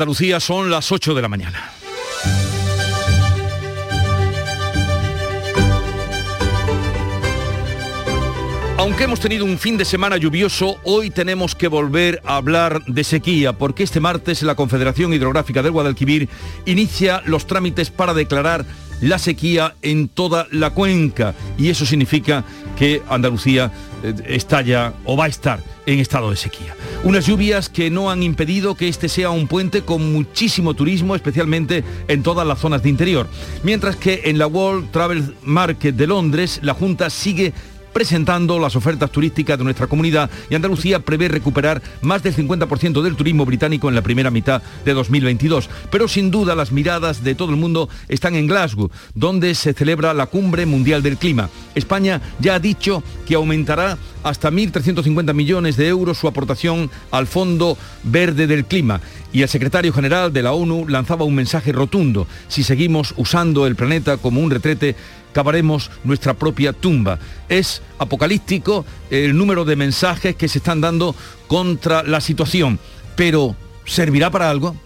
Andalucía son las 8 de la mañana. Aunque hemos tenido un fin de semana lluvioso, hoy tenemos que volver a hablar de sequía, porque este martes la Confederación Hidrográfica del Guadalquivir inicia los trámites para declarar la sequía en toda la cuenca y eso significa que Andalucía eh, está ya o va a estar en estado de sequía. Unas lluvias que no han impedido que este sea un puente con muchísimo turismo, especialmente en todas las zonas de interior. Mientras que en la World Travel Market de Londres la Junta sigue presentando las ofertas turísticas de nuestra comunidad y Andalucía prevé recuperar más del 50% del turismo británico en la primera mitad de 2022. Pero sin duda las miradas de todo el mundo están en Glasgow, donde se celebra la Cumbre Mundial del Clima. España ya ha dicho que aumentará hasta 1.350 millones de euros su aportación al Fondo Verde del Clima. Y el secretario general de la ONU lanzaba un mensaje rotundo. Si seguimos usando el planeta como un retrete, cavaremos nuestra propia tumba. Es apocalíptico el número de mensajes que se están dando contra la situación, pero ¿servirá para algo?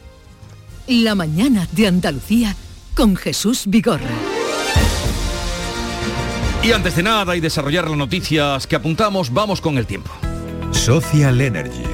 La mañana de Andalucía con Jesús Vigorra. Y antes de nada y desarrollar las noticias que apuntamos, vamos con el tiempo. Social Energy.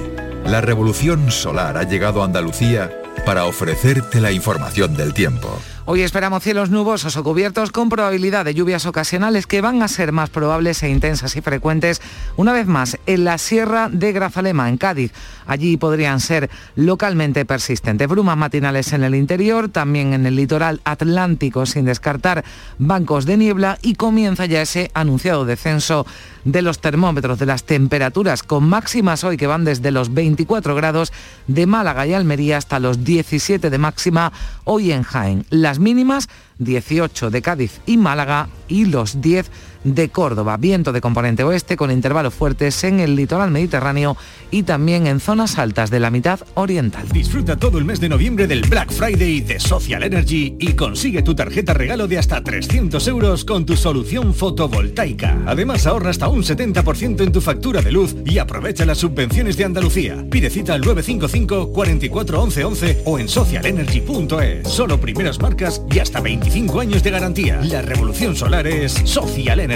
La revolución solar ha llegado a Andalucía para ofrecerte la información del tiempo. Hoy esperamos cielos nubosos o cubiertos con probabilidad de lluvias ocasionales que van a ser más probables e intensas y frecuentes una vez más en la Sierra de Grazalema, en Cádiz. Allí podrían ser localmente persistentes. Brumas matinales en el interior, también en el litoral atlántico, sin descartar bancos de niebla y comienza ya ese anunciado descenso de los termómetros, de las temperaturas, con máximas hoy que van desde los 24 grados de Málaga y Almería hasta los 17 de máxima hoy en Jaén. Mínimas 18 de Cádiz y Málaga y los 10 de Córdoba. Viento de componente oeste con intervalos fuertes en el litoral mediterráneo y también en zonas altas de la mitad oriental. Disfruta todo el mes de noviembre del Black Friday de Social Energy y consigue tu tarjeta regalo de hasta 300 euros con tu solución fotovoltaica. Además ahorra hasta un 70% en tu factura de luz y aprovecha las subvenciones de Andalucía. Pide cita al 955 44 11 11 o en socialenergy.es. Solo primeras marcas y hasta 25 años de garantía. La revolución solar es Social Energy.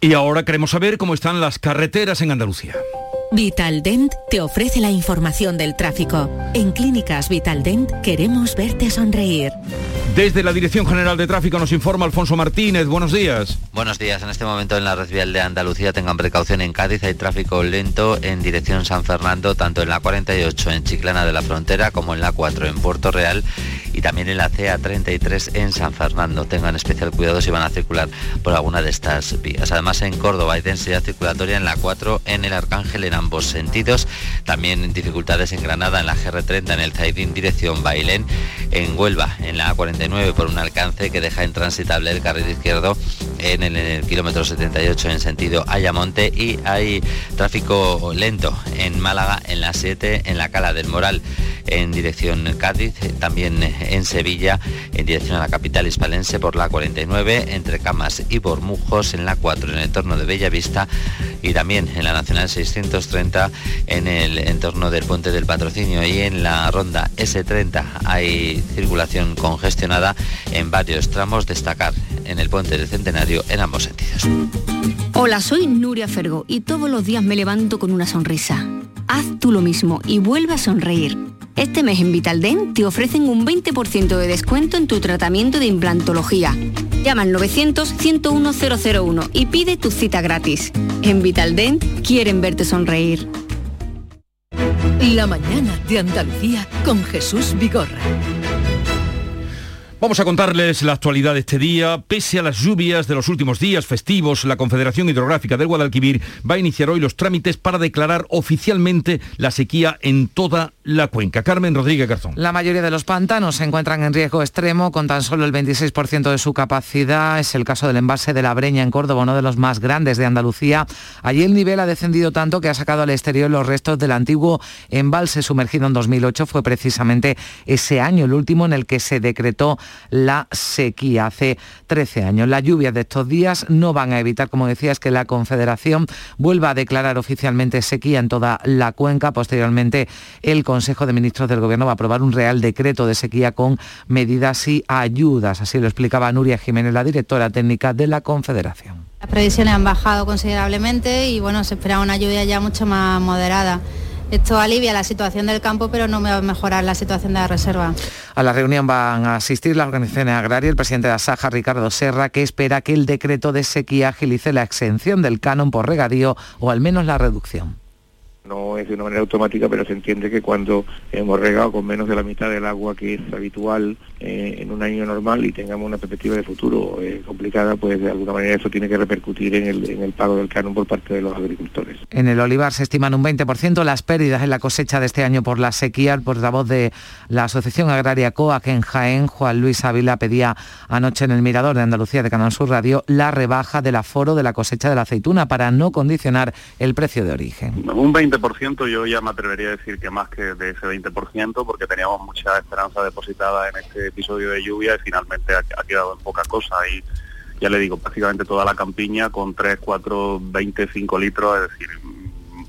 Y ahora queremos saber cómo están las carreteras en Andalucía. Vitaldent te ofrece la información del tráfico. En Clínicas Vitaldent queremos verte sonreír. Desde la Dirección General de Tráfico nos informa Alfonso Martínez. Buenos días. Buenos días. En este momento en la red vial de Andalucía tengan precaución en Cádiz. Hay tráfico lento en dirección San Fernando, tanto en la 48 en Chiclana de la Frontera como en la 4 en Puerto Real y también en la CA33 en San Fernando. Tengan especial cuidado si van a circular por alguna de estas vías. Además en Córdoba hay densidad circulatoria en la 4 en el Arcángel en ambos sentidos. También dificultades en Granada en la GR30 en el Zaidín dirección Bailén. En Huelva en la A49 por un alcance que deja intransitable el carril izquierdo en el, kilómetro 78 en sentido Ayamonte y hay tráfico lento en Málaga en la 7 en la Cala del Moral en dirección Cádiz, también en Sevilla en dirección a la capital hispalense por la 49 entre Camas y Bormujos en la 4 en el entorno de Bellavista y también en la Nacional 630 en el entorno del puente del patrocinio y en la ronda S30 hay circulación congestionada en varios tramos, destacar en el puente del Centenario en ambos sentidos. Hola, soy Nuria Fergo y todos los días me levanto con una sonrisa. Haz tú lo mismo y vuelve a sonreír. Este mes en Vitaldent te ofrecen un 20% de descuento en tu tratamiento de implantología. Llama al 900-101-001 y pide tu cita gratis. En Vitaldent quieren verte sonreír. La mañana de Andalucía con Jesús Vigorra. Vamos a contarles la actualidad de este día. Pese a las lluvias de los últimos días festivos, la Confederación Hidrográfica del Guadalquivir va a iniciar hoy los trámites para declarar oficialmente la sequía en toda la cuenca. Carmen Rodríguez Garzón. La mayoría de los pantanos se encuentran en riesgo extremo con tan solo el 26% de su capacidad. Es el caso del embalse de la Breña en Córdoba, uno de los más grandes de Andalucía. Allí el nivel ha descendido tanto que ha sacado al exterior los restos del antiguo embalse sumergido en 2008. Fue precisamente ese año el último en el que se decretó la sequía hace 13 años. Las lluvias de estos días no van a evitar, como decías, que la Confederación vuelva a declarar oficialmente sequía en toda la cuenca. Posteriormente, el Consejo de Ministros del Gobierno va a aprobar un real decreto de sequía con medidas y ayudas. Así lo explicaba Nuria Jiménez, la directora técnica de la Confederación. Las previsiones han bajado considerablemente y bueno, se espera una lluvia ya mucho más moderada. Esto alivia la situación del campo, pero no va a mejorar la situación de la reserva. A la reunión van a asistir las organizaciones agrarias, el presidente de Asaja, Ricardo Serra, que espera que el decreto de sequía agilice la exención del canon por regadío o al menos la reducción. No es de una manera automática, pero se entiende que cuando hemos regado con menos de la mitad del agua que es habitual eh, en un año normal y tengamos una perspectiva de futuro eh, complicada, pues de alguna manera eso tiene que repercutir en el, en el pago del canon por parte de los agricultores. En el olivar se estiman un 20% las pérdidas en la cosecha de este año por la sequía. El portavoz de la Asociación Agraria COAC en Jaén, Juan Luis Ávila, pedía anoche en el Mirador de Andalucía de Canal Sur Radio la rebaja del aforo de la cosecha de la aceituna para no condicionar el precio de origen. Un 20% yo ya me atrevería a decir que más que de ese 20% porque teníamos mucha esperanza depositada en este episodio de lluvia y finalmente ha, quedado en poca cosa y ya le digo, prácticamente toda la campiña con 3, 4, 25 litros, es decir,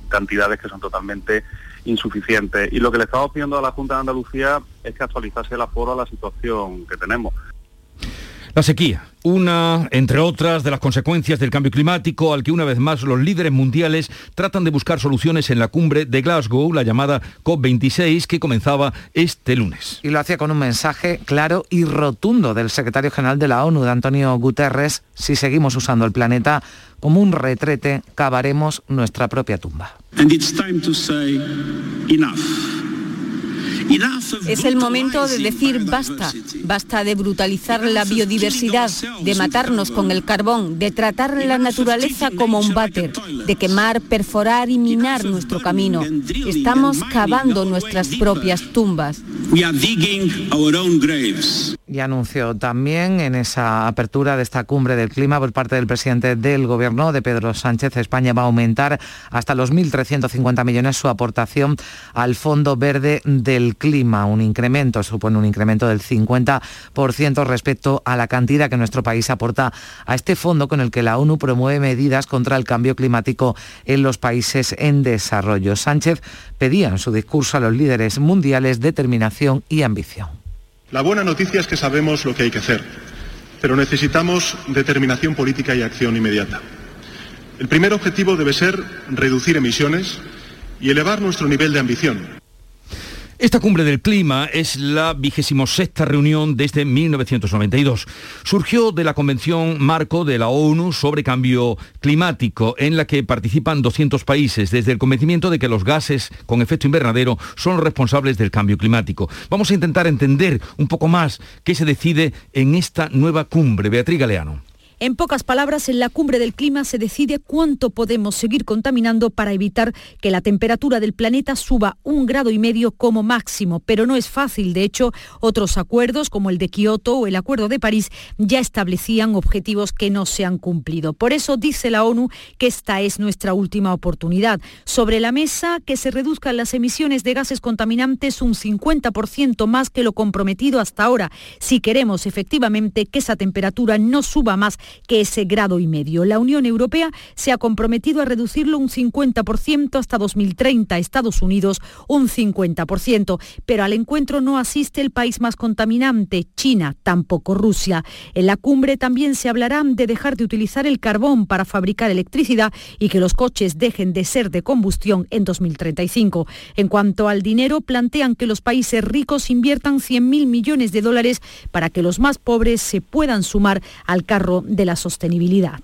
cantidades que son totalmente insuficientes. Y lo que le estamos pidiendo a la Junta de Andalucía es que actualizase el aforo a la situación que tenemos. La sequía, una, entre otras, de las consecuencias del cambio climático al que una vez más los líderes mundiales tratan de buscar soluciones en la cumbre de Glasgow, la llamada COP26, que comenzaba este lunes. Y lo hacía con un mensaje claro y rotundo del secretario general de la ONU, de Antonio Guterres, si seguimos usando el planeta como un retrete, cavaremos nuestra propia tumba. Es el momento de decir basta, basta de brutalizar la biodiversidad, de matarnos con el carbón, de tratar la naturaleza como un váter, de quemar, perforar y minar nuestro camino. Estamos cavando nuestras propias tumbas. Y anunció también en esa apertura de esta cumbre del clima por parte del presidente del gobierno de Pedro Sánchez, España va a aumentar hasta los 1.350 millones su aportación al Fondo Verde del Clima, un incremento, supone un incremento del 50% respecto a la cantidad que nuestro país aporta a este fondo con el que la ONU promueve medidas contra el cambio climático en los países en desarrollo. Sánchez pedía en su discurso a los líderes mundiales determinación y ambición. La buena noticia es que sabemos lo que hay que hacer, pero necesitamos determinación política y acción inmediata. El primer objetivo debe ser reducir emisiones y elevar nuestro nivel de ambición. Esta cumbre del clima es la vigésimo sexta reunión desde 1992. Surgió de la Convención Marco de la ONU sobre Cambio Climático, en la que participan 200 países, desde el convencimiento de que los gases con efecto invernadero son responsables del cambio climático. Vamos a intentar entender un poco más qué se decide en esta nueva cumbre. Beatriz Galeano. En pocas palabras, en la cumbre del clima se decide cuánto podemos seguir contaminando para evitar que la temperatura del planeta suba un grado y medio como máximo. Pero no es fácil. De hecho, otros acuerdos, como el de Kioto o el Acuerdo de París, ya establecían objetivos que no se han cumplido. Por eso dice la ONU que esta es nuestra última oportunidad. Sobre la mesa, que se reduzcan las emisiones de gases contaminantes un 50% más que lo comprometido hasta ahora, si queremos efectivamente que esa temperatura no suba más que ese grado y medio. La Unión Europea se ha comprometido a reducirlo un 50% hasta 2030, Estados Unidos un 50%, pero al encuentro no asiste el país más contaminante, China, tampoco Rusia. En la cumbre también se hablará de dejar de utilizar el carbón para fabricar electricidad y que los coches dejen de ser de combustión en 2035. En cuanto al dinero, plantean que los países ricos inviertan 100.000 millones de dólares para que los más pobres se puedan sumar al carro la sostenibilidad.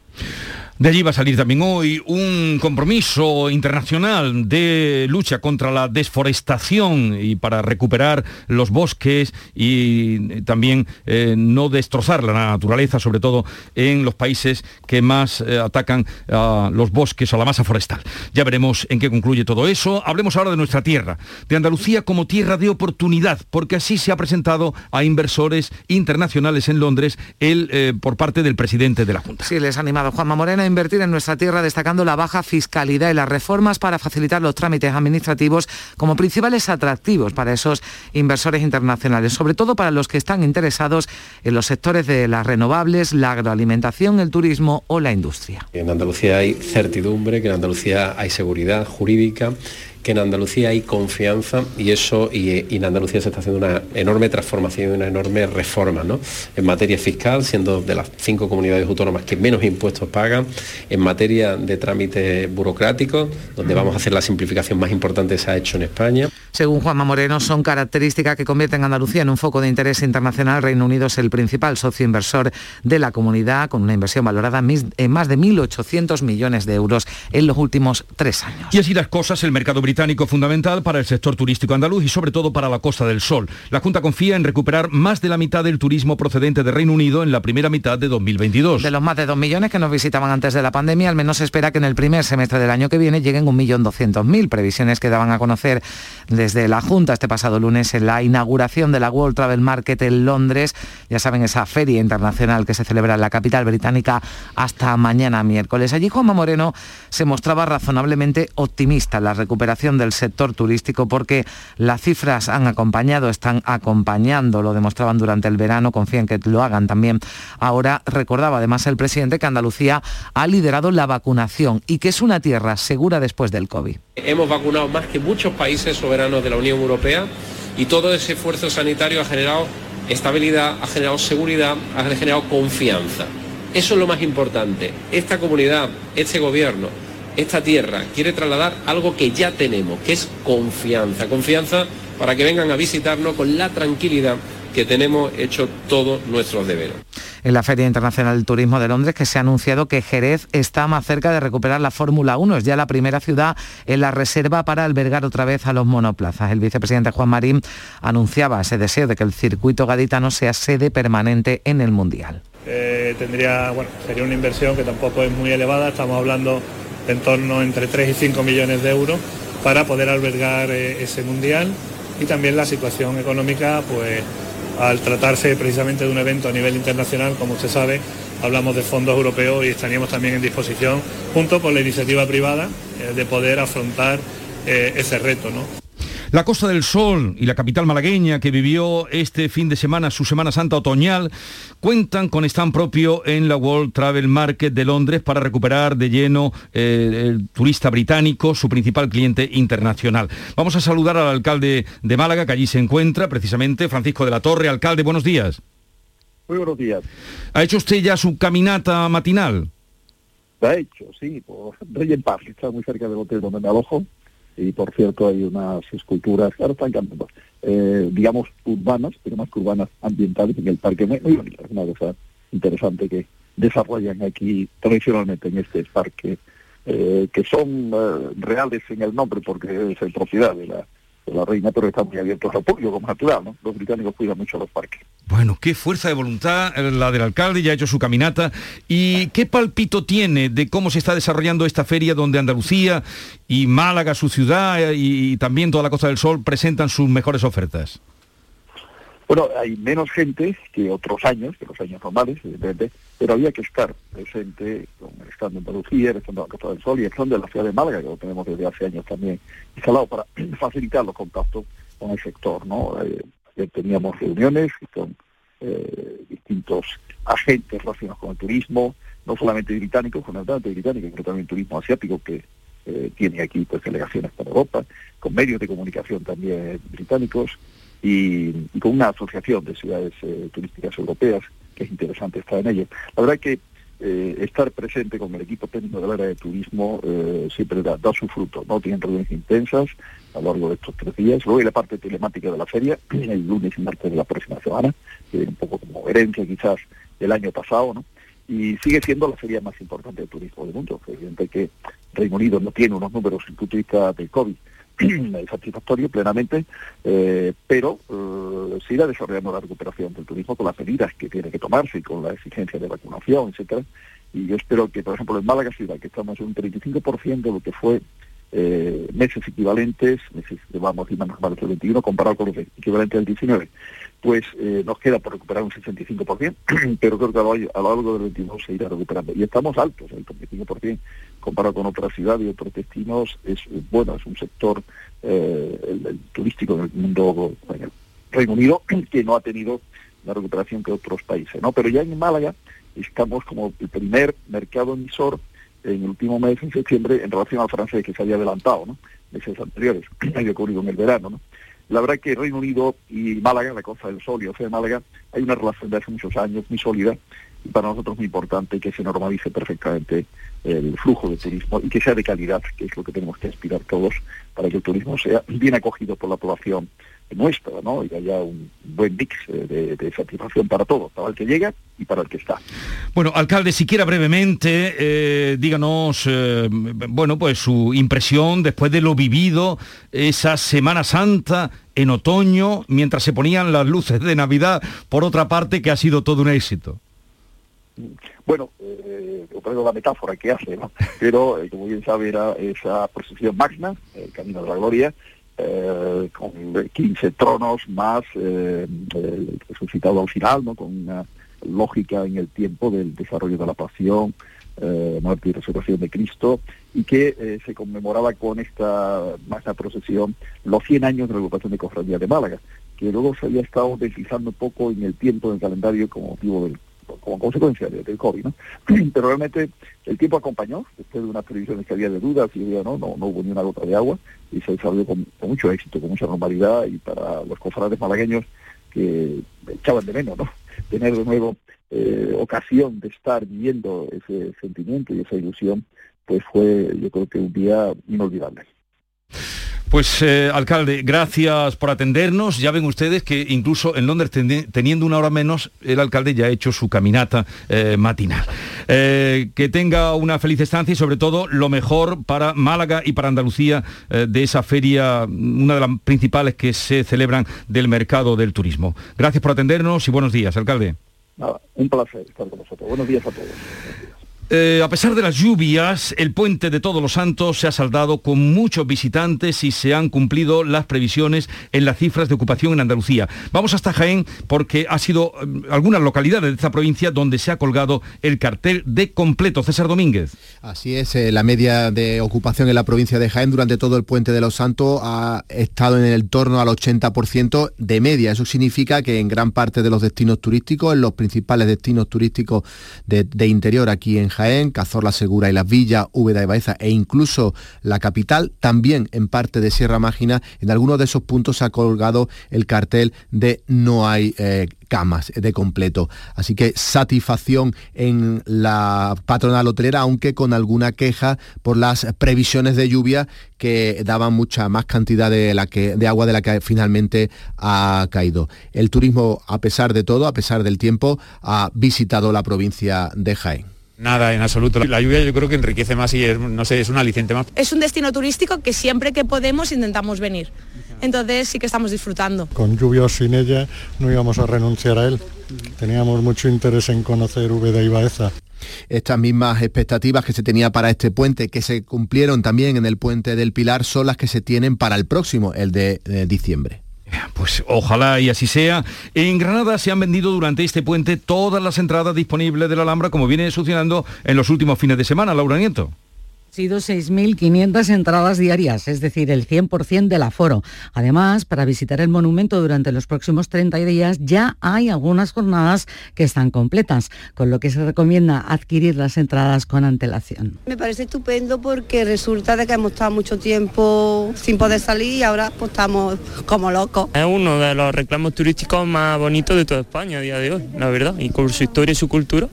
De allí va a salir también hoy un compromiso internacional de lucha contra la desforestación y para recuperar los bosques y también eh, no destrozar la naturaleza, sobre todo en los países que más eh, atacan a los bosques o la masa forestal. Ya veremos en qué concluye todo eso. Hablemos ahora de nuestra tierra, de Andalucía como tierra de oportunidad, porque así se ha presentado a inversores internacionales en Londres el, eh, por parte del presidente de la Junta. Sí, les ha animado Juanma Moreno a invertir en nuestra tierra destacando la baja fiscalidad y las reformas para facilitar los trámites administrativos como principales atractivos para esos inversores internacionales, sobre todo para los que están interesados en los sectores de las renovables, la agroalimentación, el turismo o la industria. En Andalucía hay certidumbre, que en Andalucía hay seguridad jurídica que en Andalucía hay confianza y eso, y, en Andalucía se está haciendo una enorme transformación y una enorme reforma, ¿no? En materia fiscal, siendo de las cinco comunidades autónomas que menos impuestos pagan, en materia de trámites burocráticos, donde vamos a hacer la simplificación más importante que se ha hecho en España. Según Juanma Moreno, son características que convierten a Andalucía en un foco de interés internacional. Reino Unido es el principal socio inversor de la comunidad, con una inversión valorada en más de 1.800 millones de euros en los últimos tres años. Y así las cosas, el mercado británico fundamental para el sector turístico andaluz y sobre todo para la Costa del Sol. La Junta confía en recuperar más de la mitad del turismo procedente de Reino Unido en la primera mitad de 2022. De los más de 2 millones que nos visitaban antes de la pandemia, al menos se espera que en el primer semestre del año que viene lleguen 1.200.000, previsiones que daban a conocer desde la Junta este pasado lunes en la inauguración de la World Travel Market en Londres. Ya saben, esa feria internacional que se celebra en la capital británica hasta mañana miércoles. Allí Juanma Moreno se mostraba razonablemente optimista en la recuperación del sector turístico porque las cifras han acompañado, están acompañando, lo demostraban durante el verano, confían que lo hagan también. Ahora recordaba además el presidente que Andalucía ha liderado la vacunación y que es una tierra segura después del COVID. Hemos vacunado más que muchos países soberanos de la Unión Europea y todo ese esfuerzo sanitario ha generado estabilidad, ha generado seguridad, ha generado confianza. Eso es lo más importante. Esta comunidad, este gobierno, esta tierra quiere trasladar algo que ya tenemos, que es confianza. Confianza para que vengan a visitarnos con la tranquilidad que tenemos hecho todos nuestros deberes. En la Feria Internacional del Turismo de Londres que se ha anunciado que Jerez está más cerca de recuperar la Fórmula 1. Es ya la primera ciudad en la reserva para albergar otra vez a los monoplazas. El vicepresidente Juan Marín anunciaba ese deseo de que el circuito gaditano sea sede permanente en el Mundial. Eh, tendría, bueno, sería una inversión que tampoco es muy elevada, estamos hablando en torno entre 3 y 5 millones de euros para poder albergar eh, ese mundial y también la situación económica, pues al tratarse precisamente de un evento a nivel internacional, como usted sabe, hablamos de fondos europeos y estaríamos también en disposición, junto con la iniciativa privada, eh, de poder afrontar eh, ese reto. ¿no? La Costa del Sol y la capital malagueña que vivió este fin de semana su Semana Santa otoñal cuentan con stand propio en la World Travel Market de Londres para recuperar de lleno eh, el turista británico, su principal cliente internacional. Vamos a saludar al alcalde de Málaga, que allí se encuentra precisamente, Francisco de la Torre. Alcalde, buenos días. Muy buenos días. ¿Ha hecho usted ya su caminata matinal? La ha hecho, sí, por Rey en Paz, está muy cerca del hotel donde me alojo y por cierto hay unas esculturas, eh, digamos urbanas, pero más que urbanas ambientales en el parque, muy, muy bonitas, una cosa interesante que desarrollan aquí tradicionalmente en este parque, eh, que son eh, reales en el nombre porque es propiedad de la la reina, pero está muy abierto al público, como natural, ¿no? Los británicos cuidan mucho los parques. Bueno, qué fuerza de voluntad eh, la del alcalde, ya ha hecho su caminata. ¿Y qué palpito tiene de cómo se está desarrollando esta feria donde Andalucía y Málaga, su ciudad, eh, y también toda la Costa del Sol presentan sus mejores ofertas? Bueno, hay menos gente que otros años, que los años normales, evidentemente, pero había que estar presente stand de Andalucía, el stand de la Costa del Sol y el stand de la ciudad de Málaga, que lo tenemos desde hace años también instalado para facilitar los contactos con el sector. ¿no? Eh, teníamos reuniones con eh, distintos agentes relacionados con el turismo, no solamente británicos, fundamentalmente británicos, pero también turismo asiático que eh, tiene aquí pues delegaciones para Europa, con medios de comunicación también británicos, y, con una asociación de ciudades eh, turísticas europeas, que es interesante estar en ella. La verdad es que eh, estar presente con el equipo técnico del área de turismo eh, siempre da, su fruto, ¿no? Tienen reuniones intensas a lo largo de estos tres días. Luego hay la parte telemática de la feria, el lunes y martes de la próxima semana, un poco como herencia quizás del año pasado, ¿no? Y sigue siendo la feria más importante de turismo del mundo. Evidente que Reino Unido no tiene unos números en punto de vista del COVID, satisfactorio plenamente, eh, pero eh, siga desarrollando la recuperación del turismo con las medidas que tiene que tomarse y con la exigencia de vacunación, etcétera. Y yo espero que, por ejemplo, en Málaga ciudad, que estamos en un 35% de lo que fue eh, meses equivalentes, meses, vamos, y más del 21, comparado con los equivalentes del 19, pues eh, nos queda por recuperar un 65%, pero creo que a lo, a lo largo del 22 se irá recuperando. Y estamos altos, el 35% comparado con otras ciudades y otros destinos, es bueno, es un sector eh, el, turístico del mundo, en el Reino Unido, que no ha tenido la recuperación que otros países, ¿no? Pero ya en Málaga estamos como el primer mercado emisor en el último mes, en septiembre, en relación al francés que se había adelantado, ¿no? Meses anteriores, había ocurrido en el verano, ¿no? La verdad que Reino Unido y Málaga, la Costa del Sol y Océano de Málaga, hay una relación de hace muchos años muy sólida y para nosotros muy importante que se normalice perfectamente el flujo de turismo y que sea de calidad, que es lo que tenemos que aspirar todos para que el turismo sea bien acogido por la población nuestra, ¿no? Y haya un buen mix de, de, satisfacción para todos, para el que llega y para el que está. Bueno, alcalde, siquiera brevemente, eh, díganos, eh, bueno, pues su impresión después de lo vivido esa Semana Santa en otoño, mientras se ponían las luces de Navidad, por otra parte, que ha sido todo un éxito. Bueno, eh, la metáfora que hace, ¿no? Pero, eh, como bien sabe, era esa procesión magna, el Camino de la Gloria, eh, con 15 tronos más eh, el resucitado al final, ¿no? con una lógica en el tiempo del desarrollo de la pasión, eh, muerte y resurrección de Cristo, y que eh, se conmemoraba con esta magna procesión los 100 años de la ocupación de Cofradía de Málaga, que luego se había estado deslizando un poco en el tiempo del calendario como motivo del como consecuencia del COVID, ¿no? Pero realmente el tiempo acompañó, después de unas previsiones que había de dudas y no, no, no hubo ni una gota de agua y se desarrolló con, mucho éxito, con mucha normalidad y para los cofrades malagueños que echaban de menos, ¿no? Tener de nuevo eh, ocasión de estar viviendo ese sentimiento y esa ilusión, pues fue yo creo que un día inolvidable. Pues eh, alcalde, gracias por atendernos. Ya ven ustedes que incluso en Londres teniendo una hora menos, el alcalde ya ha hecho su caminata eh, matinal. Eh, que tenga una feliz estancia y sobre todo lo mejor para Málaga y para Andalucía de esa feria, una de las principales que se celebran del mercado del turismo. Gracias por atendernos y buenos días, alcalde. un placer estar con vosotros. Buenos días a todos. Eh, a pesar de las lluvias, el puente de Todos los Santos se ha saldado con muchos visitantes y se han cumplido las previsiones en las cifras de ocupación en Andalucía. Vamos hasta Jaén porque ha sido eh, algunas localidades de esta provincia donde se ha colgado el cartel de completo. César Domínguez. Así es, eh, la media de ocupación en la provincia de Jaén durante todo el puente de los Santos ha estado en el torno al 80% de media. Eso significa que en gran parte de los destinos turísticos, en los principales destinos turísticos de, de interior aquí en Jaén, Cazorla Segura y Las Villas, Úbeda y Baeza e incluso la capital, también en parte de Sierra Mágina, en algunos de esos puntos se ha colgado el cartel de no hay eh, camas de completo. Así que satisfacción en la patronal hotelera, aunque con alguna queja por las previsiones de lluvia que daban mucha más cantidad de agua de la que finalmente ha caído. El turismo, a pesar de todo, a pesar del tiempo, ha visitado la provincia de Jaén. Nada, en absoluto. La lluvia yo creo que enriquece más y es, no sé, es un aliciente más. Es un destino turístico que siempre que podemos intentamos venir. Entonces sí que estamos disfrutando. Con lluvia o sin ella no íbamos a renunciar a él. Teníamos mucho interés en conocer Úbeda y Baeza estas mismas expectativas que se tenía para este puente, que se cumplieron también en el puente del Pilar, son las que se tienen para el próximo, el de, de diciembre. Pues ojalá y así sea. En Granada se han vendido durante este puente todas las entradas disponibles de la Alhambra, como viene sucediendo en los últimos fines de semana, Laura Nieto sido 6.500 entradas diarias, es decir, el 100% del aforo. Además, para visitar el monumento durante los próximos 30 días ya hay algunas jornadas que están completas, con lo que se recomienda adquirir las entradas con antelación. Me parece estupendo porque resulta de que hemos estado mucho tiempo sin poder salir y ahora pues estamos como locos. Es uno de los reclamos turísticos más bonitos de toda España a día de hoy, la verdad, y con su historia y su cultura.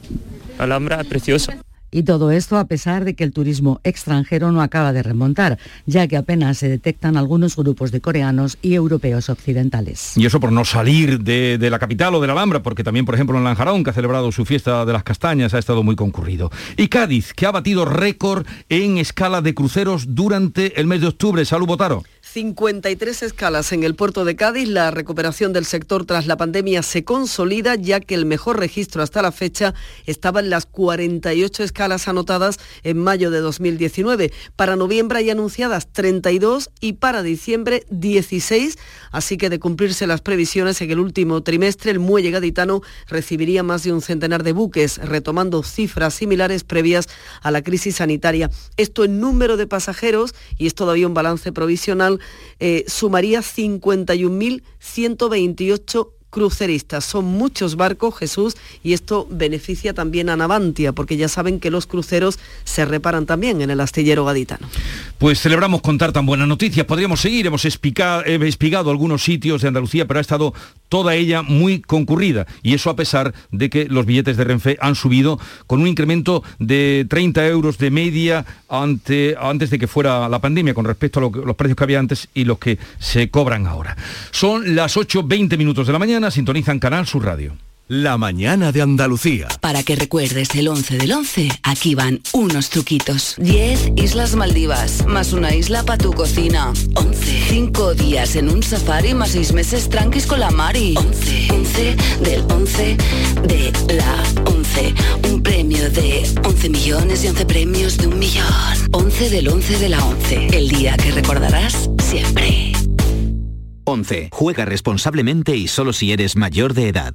Alhambra es preciosa. Y todo esto a pesar de que el turismo extranjero no acaba de remontar, ya que apenas se detectan algunos grupos de coreanos y europeos occidentales. Y eso por no salir de, la capital o de la Alhambra, porque también, por ejemplo, en Lanjarón, que ha celebrado su fiesta de las castañas, ha estado muy concurrido. Y Cádiz, que ha batido récord en escala de cruceros durante el mes de octubre. Salud, Botaro. 53 escalas en el puerto de Cádiz. La recuperación del sector tras la pandemia se consolida ya que el mejor registro hasta la fecha estaba en las 48 escalas anotadas en mayo de 2019. Para noviembre hay anunciadas 32 y para diciembre 16. Así que de cumplirse las previsiones en el último trimestre, el muelle gaditano recibiría más de un centenar de buques, retomando cifras similares previas a la crisis sanitaria. Esto en número de pasajeros, y es todavía un balance provisional, eh, sumaría 51.128 cruceristas. Son muchos barcos, Jesús, y esto beneficia también a Navantia, porque ya saben que los cruceros se reparan también en el astillero gaditano. Pues celebramos contar tan buenas noticias. Podríamos seguir, hemos espigado algunos sitios de Andalucía, pero ha estado toda ella muy concurrida. Y eso a pesar de que los billetes de Renfe han subido con un incremento de 30 euros de media ante, antes de que fuera la pandemia, con respecto a los precios que había antes y los que se cobran ahora. Son las 8.20 minutos de la mañana sintonizan Canal Sur Radio. La mañana de Andalucía. Para que recuerdes el 11 del 11, aquí van unos truquitos. 10 Islas Maldivas, más una isla para tu cocina. 11. 5 días en un safari, más 6 meses tranquis con la Mari. 11. 11 del 11 de la 11. Un premio de 11 millones y 11 premios de un millón. 11 del 11 de la 11. El día que recordarás siempre. 11. Juega responsablemente y solo si eres mayor de edad.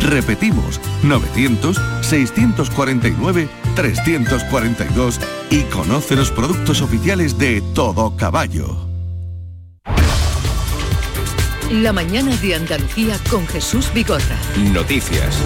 Repetimos, 900-649-342 y conoce los productos oficiales de Todo Caballo. La mañana de Andalucía con Jesús Bigorra. Noticias.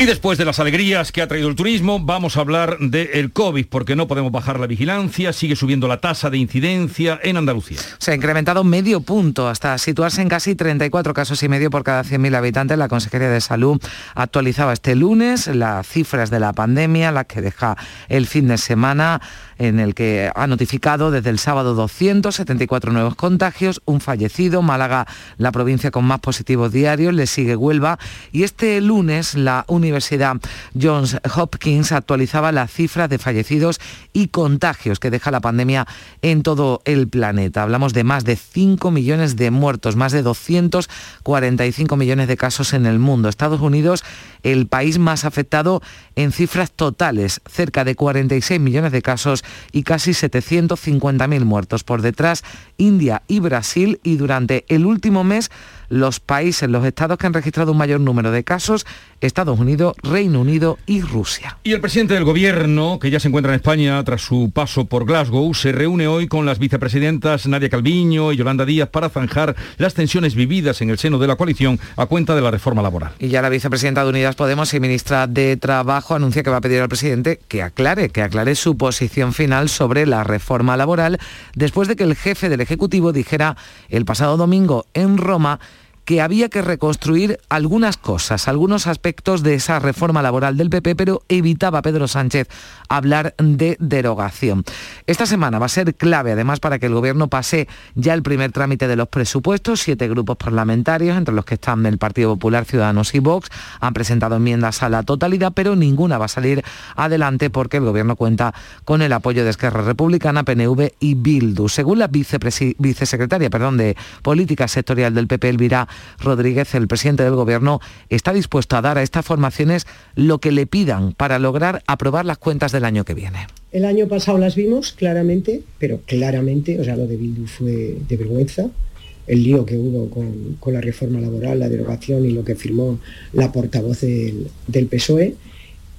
Y después de las alegrías que ha traído el turismo, vamos a hablar del COVID, porque no podemos bajar la vigilancia, sigue subiendo la tasa de incidencia en Andalucía. Se ha incrementado medio punto hasta situarse en casi 34 casos y medio por cada 100.000 habitantes. La Consejería de Salud actualizaba este lunes las cifras de la pandemia, las que deja el fin de semana en el que ha notificado desde el sábado 274 nuevos contagios, un fallecido, Málaga la provincia con más positivos diarios, le sigue Huelva y este lunes la Universidad Johns Hopkins actualizaba las cifras de fallecidos y contagios que deja la pandemia en todo el planeta. Hablamos de más de 5 millones de muertos, más de 245 millones de casos en el mundo. Estados Unidos, el país más afectado en cifras totales, cerca de 46 millones de casos y casi 750.000 muertos. Por detrás, India y Brasil y durante el último mes los países, los estados que han registrado un mayor número de casos, Estados Unidos, Reino Unido y Rusia. Y el presidente del gobierno, que ya se encuentra en España tras su paso por Glasgow, se reúne hoy con las vicepresidentas Nadia Calviño y Yolanda Díaz para zanjar las tensiones vividas en el seno de la coalición a cuenta de la reforma laboral. Y ya la vicepresidenta de Unidas Podemos y ministra de Trabajo anuncia que va a pedir al presidente que aclare, que aclare su posición final sobre la reforma laboral después de que el jefe del Ejecutivo dijera el pasado domingo en Roma que había que reconstruir algunas cosas, algunos aspectos de esa reforma laboral del PP, pero evitaba Pedro Sánchez hablar de derogación. Esta semana va a ser clave, además, para que el Gobierno pase ya el primer trámite de los presupuestos. Siete grupos parlamentarios, entre los que están el Partido Popular, Ciudadanos y Vox, han presentado enmiendas a la totalidad, pero ninguna va a salir adelante porque el Gobierno cuenta con el apoyo de Esquerra Republicana, PNV y Bildu. Según la vicesecretaria perdón, de Política Sectorial del PP, Elvira Rodríguez, el presidente del Gobierno, está dispuesto a dar a estas formaciones lo que le pidan para lograr aprobar las cuentas del año que viene. El año pasado las vimos claramente, pero claramente, o sea, lo de Bildu fue de vergüenza, el lío que hubo con, la reforma laboral, la derogación y lo que firmó la portavoz del, del PSOE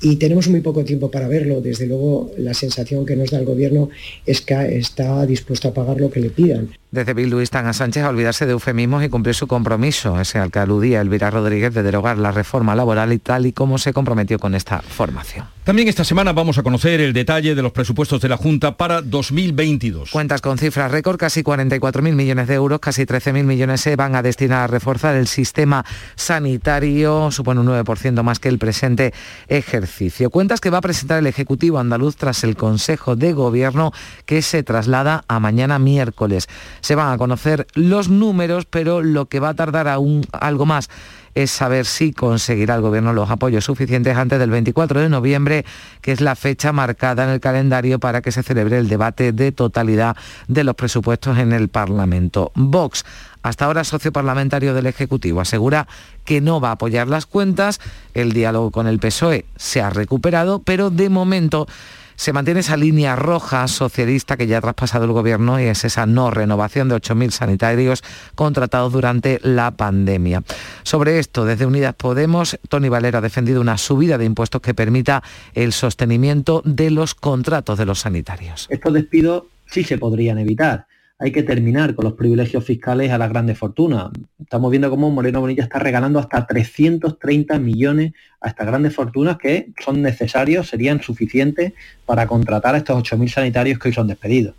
y tenemos muy poco tiempo para verlo. Desde luego, la sensación que nos da el Gobierno es que está dispuesto a pagar lo que le pidan. Desde Bildu instan a Sánchez a olvidarse de eufemismos y cumplir su compromiso, ese al que aludía Elvira Rodríguez de derogar la reforma laboral y tal y como se comprometió con esta formación. También esta semana vamos a conocer el detalle de los presupuestos de la Junta para 2022. Cuentas con cifras récord, casi 44.000 millones de euros, casi 13.000 millones se van a destinar a reforzar el sistema sanitario, supone un 9% más que el presente ejercicio. Cuentas que va a presentar el Ejecutivo andaluz tras el Consejo de Gobierno que se traslada a mañana miércoles se van a conocer los números, pero lo que va a tardar aún algo más es saber si conseguirá el Gobierno los apoyos suficientes antes del 24 de noviembre, que es la fecha marcada en el calendario para que se celebre el debate de totalidad de los presupuestos en el Parlamento. Vox hasta ahora socio parlamentario del Ejecutivo, asegura que no va a apoyar las cuentas, el diálogo con el PSOE se ha recuperado, pero de momento se mantiene esa línea roja socialista que ya ha traspasado el gobierno y es esa no renovación de 8.000 sanitarios contratados durante la pandemia. Sobre esto, desde Unidas Podemos, Tony Valera ha defendido una subida de impuestos que permita el sostenimiento de los contratos de los sanitarios. Estos despidos sí se podrían evitar hay que terminar con los privilegios fiscales a las grandes fortunas. Estamos viendo cómo Moreno Bonilla está regalando hasta 330 millones a estas grandes fortunas que son necesarios, serían suficientes para contratar a estos 8.000 sanitarios que hoy son despedidos.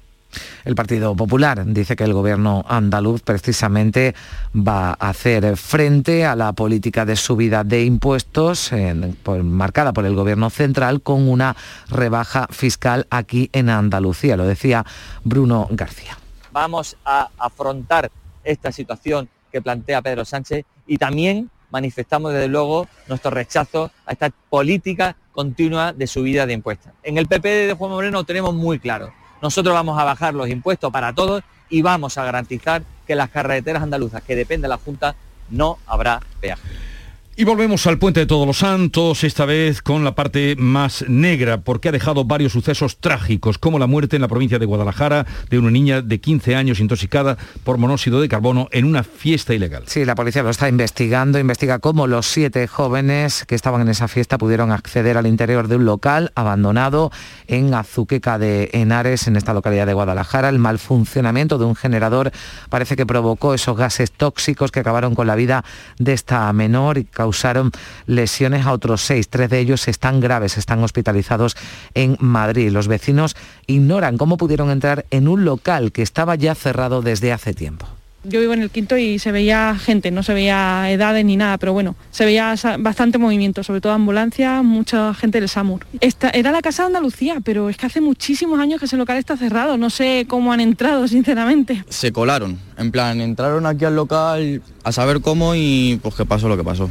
El Partido Popular dice que el gobierno andaluz precisamente va a hacer frente a la política de subida de impuestos marcada por el gobierno central con una rebaja fiscal aquí en Andalucía. Lo decía Bruno García vamos a afrontar esta situación que plantea Pedro Sánchez y también manifestamos desde luego nuestro rechazo a esta política continua de subida de impuestos. En el PP de Juan Moreno tenemos muy claro, nosotros vamos a bajar los impuestos para todos y vamos a garantizar que las carreteras andaluzas que dependen de la Junta no habrá peaje. Y volvemos al puente de Todos los Santos, esta vez con la parte más negra, porque ha dejado varios sucesos trágicos, como la muerte en la provincia de Guadalajara de una niña de 15 años intoxicada por monóxido de carbono en una fiesta ilegal. Sí, la policía lo está investigando, investiga cómo los siete jóvenes que estaban en esa fiesta pudieron acceder al interior de un local abandonado en Azuqueca de Henares, en esta localidad de Guadalajara. El mal funcionamiento de un generador parece que provocó esos gases tóxicos que acabaron con la vida de esta menor y causaron lesiones a otros seis. Tres de ellos están graves, están hospitalizados en Madrid. Los vecinos ignoran cómo pudieron entrar en un local que estaba ya cerrado desde hace tiempo. Yo vivo en el quinto y se veía gente, no se veía edades ni nada, pero bueno, se veía bastante movimiento, sobre todo ambulancia, mucha gente del SAMUR. Esta, era la Casa de Andalucía, pero es que hace muchísimos años que ese local está cerrado, no sé cómo han entrado, sinceramente. Se colaron, en plan, entraron aquí al local a saber cómo y pues qué pasó lo que pasó.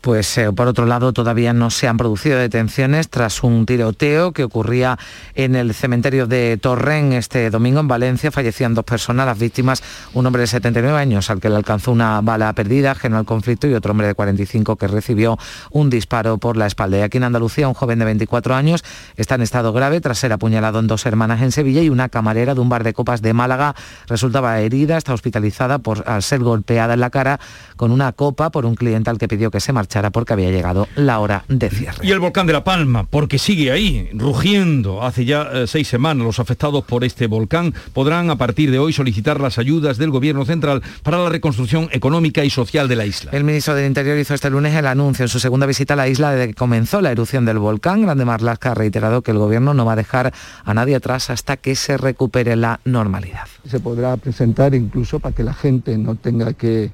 Pues eh, por otro lado todavía no se han producido detenciones tras un tiroteo que ocurría en el cementerio de Torren este domingo en Valencia. Fallecían dos personas, las víctimas, un hombre de 79 años al que le alcanzó una bala perdida, ajeno al conflicto, y otro hombre de 45 que recibió un disparo por la espalda. Y aquí en Andalucía un joven de 24 años está en estado grave tras ser apuñalado en dos hermanas en Sevilla y una camarera de un bar de copas de Málaga resultaba herida, está hospitalizada por al ser golpeada en la cara con una copa por un cliente al que pidió que se marchara porque había llegado la hora de cierre. Y el volcán de La Palma, porque sigue ahí, rugiendo. Hace ya eh, seis semanas los afectados por este volcán podrán a partir de hoy solicitar las ayudas del gobierno central para la reconstrucción económica y social de la isla. El ministro del Interior hizo este lunes el anuncio en su segunda visita a la isla desde que comenzó la erupción del volcán. Grande Marlaska ha reiterado que el gobierno no va a dejar a nadie atrás hasta que se recupere la normalidad. Se podrá presentar incluso para que la gente no tenga que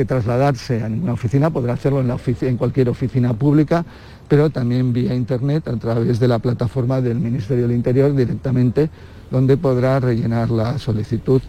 que trasladarse a ninguna oficina, podrá hacerlo en, en cualquier oficina pública, pero también vía Internet a través de la plataforma del Ministerio del Interior directamente, donde podrá rellenar la solicitud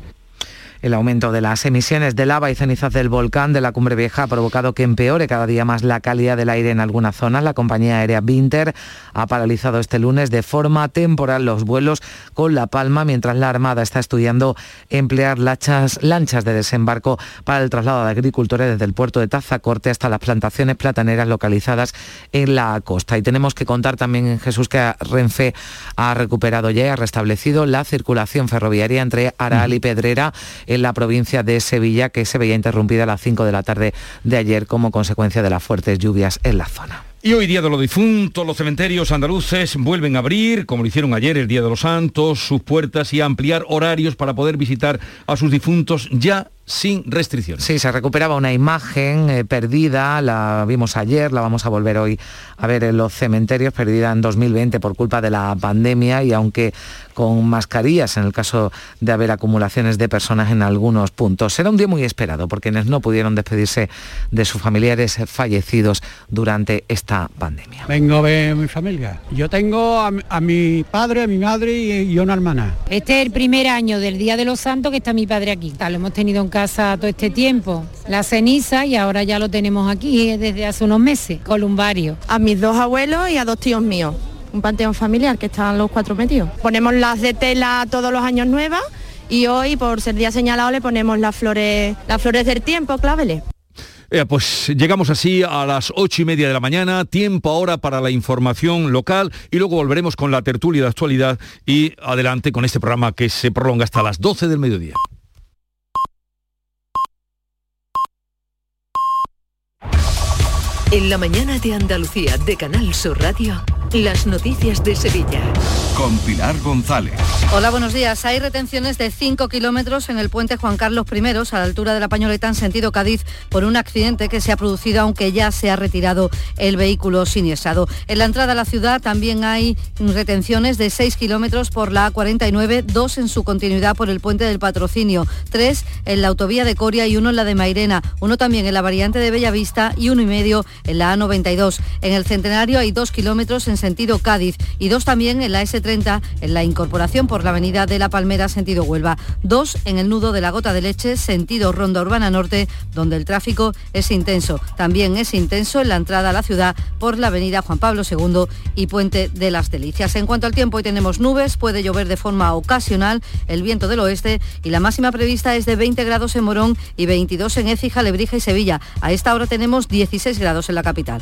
el aumento de las emisiones de lava y cenizas del volcán de la Cumbre Vieja ha provocado que empeore cada día más la calidad del aire en algunas zonas. La compañía aérea Vinter ha paralizado este lunes de forma temporal los vuelos con La Palma, mientras la Armada está estudiando emplear lanchas, lanchas de desembarco para el traslado de agricultores desde el puerto de Tazacorte hasta las plantaciones plataneras localizadas en la costa. Y tenemos que contar también, Jesús, que Renfe ha recuperado ya y ha restablecido la circulación ferroviaria entre Aral y Pedrera en la provincia de Sevilla, que se veía interrumpida a las 5 de la tarde de ayer como consecuencia de las fuertes lluvias en la zona. Y hoy día de los difuntos, los cementerios andaluces vuelven a abrir, como lo hicieron ayer el Día de los Santos, sus puertas y a ampliar horarios para poder visitar a sus difuntos ya sin restricciones. Sí, se recuperaba una imagen eh, perdida, la vimos ayer, la vamos a volver hoy a ver en los cementerios, perdida en 2020 por culpa de la pandemia y aunque con mascarillas en el caso de haber acumulaciones de personas en algunos puntos. Será un día muy esperado por quienes no pudieron despedirse de sus familiares fallecidos durante esta pandemia. Vengo a ver a mi familia. Yo tengo a, a mi padre, a mi madre y, y una hermana. Este es el primer año del Día de los Santos que está mi padre aquí. Lo hemos tenido en casa todo este tiempo. La ceniza y ahora ya lo tenemos aquí desde hace unos meses, columbario. A mis dos abuelos y a dos tíos míos. Un panteón familiar que están los cuatro metidos. Ponemos las de tela todos los años nuevas y hoy, por ser día señalado, le ponemos las flores, las flores del tiempo, cláveles. Eh, pues llegamos así a las ocho y media de la mañana, tiempo ahora para la información local y luego volveremos con la tertulia de actualidad y adelante con este programa que se prolonga hasta las 12 del mediodía. En la mañana de Andalucía de Canal Sur Radio, las noticias de Sevilla. Con Pilar González. Hola, buenos días. Hay retenciones de 5 kilómetros en el puente Juan Carlos I, a la altura de la Pañoleta, en sentido Cádiz, por un accidente que se ha producido, aunque ya se ha retirado el vehículo siniestrado. En la entrada a la ciudad también hay retenciones de 6 kilómetros por la A49, dos en su continuidad por el puente del Patrocinio, tres en la autovía de Coria y uno en la de Mairena, uno también en la variante de Bellavista y uno y medio en la A92. En el Centenario hay dos kilómetros en sentido Cádiz y dos también en la S30 en la incorporación por la avenida de La Palmera sentido Huelva. Dos en el nudo de la Gota de Leche sentido Ronda Urbana Norte donde el tráfico es intenso. También es intenso en la entrada a la ciudad por la avenida Juan Pablo II y Puente de las Delicias. En cuanto al tiempo hoy tenemos nubes, puede llover de forma ocasional, el viento del oeste y la máxima prevista es de 20 grados en Morón y 22 en Écija, Lebrija y Sevilla. A esta hora tenemos 16 grados en la capital.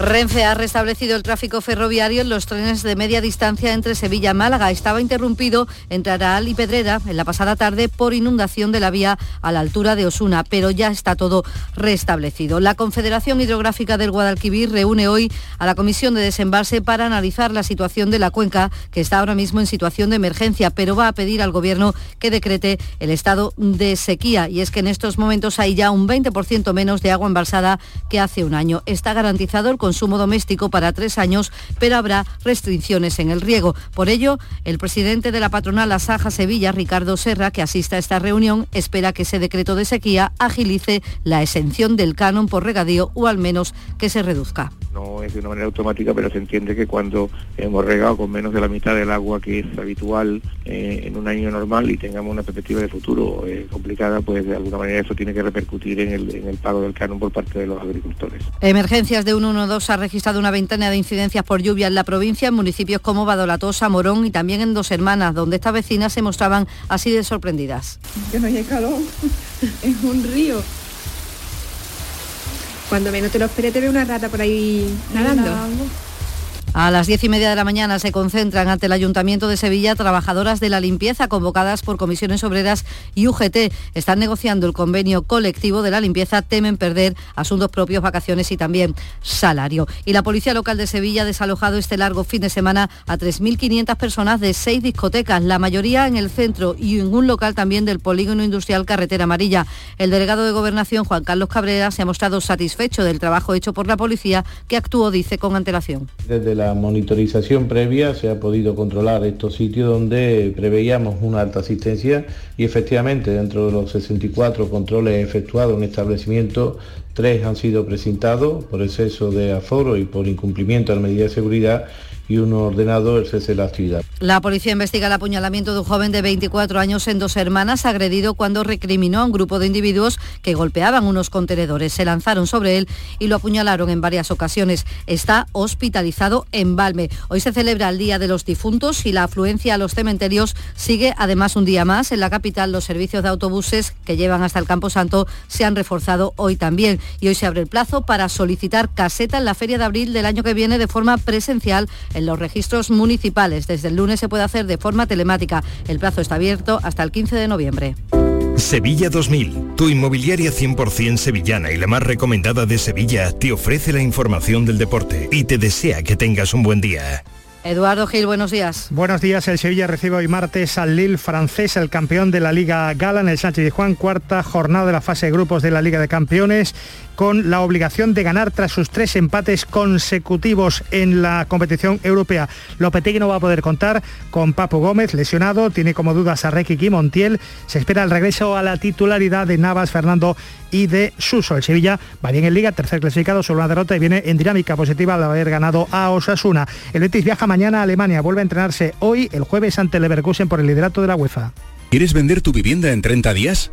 Renfe ha restablecido el tráfico ferroviario en los trenes de media distancia entre Sevilla y Málaga. Estaba interrumpido entre Araal y Pedrera en la pasada tarde por inundación de la vía a la altura de Osuna, pero ya está todo restablecido. La Confederación Hidrográfica del Guadalquivir reúne hoy a la Comisión de Desembalse para analizar la situación de la cuenca, que está ahora mismo en situación de emergencia, pero va a pedir al Gobierno que decrete el estado de sequía. Y es que en estos momentos hay ya un 20% menos de agua embalsada que hace un año. Está garantizado el consumo doméstico para tres años, pero habrá restricciones en el riego. Por ello, el presidente de la patronal Asaja Sevilla, Ricardo Serra, que asiste a esta reunión, espera que ese decreto de sequía agilice la exención del canon por regadío o al menos que se reduzca. No es de una manera automática, pero se entiende que cuando hemos regado con menos de la mitad del agua que es habitual eh, en un año normal y tengamos una perspectiva de futuro eh, complicada, pues de alguna manera eso tiene que repercutir en el, en el pago del canon por parte de los agricultores. Emergencias de 112 ha registrado una veintena de incidencias por lluvia en la provincia, en municipios como Badolatosa, Morón y también en Dos Hermanas, donde estas vecinas se mostraban así de sorprendidas. Que no hay calor, es un río. Cuando menos te lo esperes te ve una rata por ahí nadando. A las diez y media de la mañana se concentran ante el Ayuntamiento de Sevilla trabajadoras de la limpieza convocadas por comisiones obreras y UGT. Están negociando el convenio colectivo de la limpieza, temen perder asuntos propios, vacaciones y también salario. Y la Policía Local de Sevilla ha desalojado este largo fin de semana a 3.500 personas de seis discotecas, la mayoría en el centro y en un local también del Polígono Industrial Carretera Amarilla. El delegado de Gobernación, Juan Carlos Cabrera, se ha mostrado satisfecho del trabajo hecho por la policía, que actuó, dice, con antelación. La monitorización previa se ha podido controlar estos sitios donde preveíamos una alta asistencia y efectivamente dentro de los 64 controles efectuados en establecimiento, tres han sido presentados por exceso de aforo y por incumplimiento de la medida de seguridad y uno ordenado el cese de la actividad. La policía investiga el apuñalamiento de un joven de 24 años en dos hermanas agredido cuando recriminó a un grupo de individuos que golpeaban unos contenedores. Se lanzaron sobre él y lo apuñalaron en varias ocasiones. Está hospitalizado en Valme. Hoy se celebra el Día de los Difuntos y la afluencia a los cementerios sigue además un día más. En la capital los servicios de autobuses que llevan hasta el Campo Santo se han reforzado hoy también. Y hoy se abre el plazo para solicitar caseta en la Feria de Abril del año que viene de forma presencial en los registros municipales. Desde el lunes se puede hacer de forma telemática. El plazo está abierto hasta el 15 de noviembre. Sevilla 2000, tu inmobiliaria 100% sevillana y la más recomendada de Sevilla, te ofrece la información del deporte y te desea que tengas un buen día. Eduardo Gil, buenos días. Buenos días. El Sevilla recibe hoy martes al Lille francés, el campeón de la Liga Gala en el Sánchez de Juan, cuarta jornada de la fase de grupos de la Liga de Campeones con la obligación de ganar tras sus tres empates consecutivos en la competición europea. Lopetegui no va a poder contar con Papo Gómez, lesionado, tiene como dudas a Requi Montiel, se espera el regreso a la titularidad de Navas, Fernando y de Suso. El Sevilla va bien en Liga, tercer clasificado, solo una derrota y viene en dinámica positiva al haber ganado a Osasuna. El Betis viaja mañana a Alemania, vuelve a entrenarse hoy, el jueves ante Leverkusen por el liderato de la UEFA. ¿Quieres vender tu vivienda en 30 días?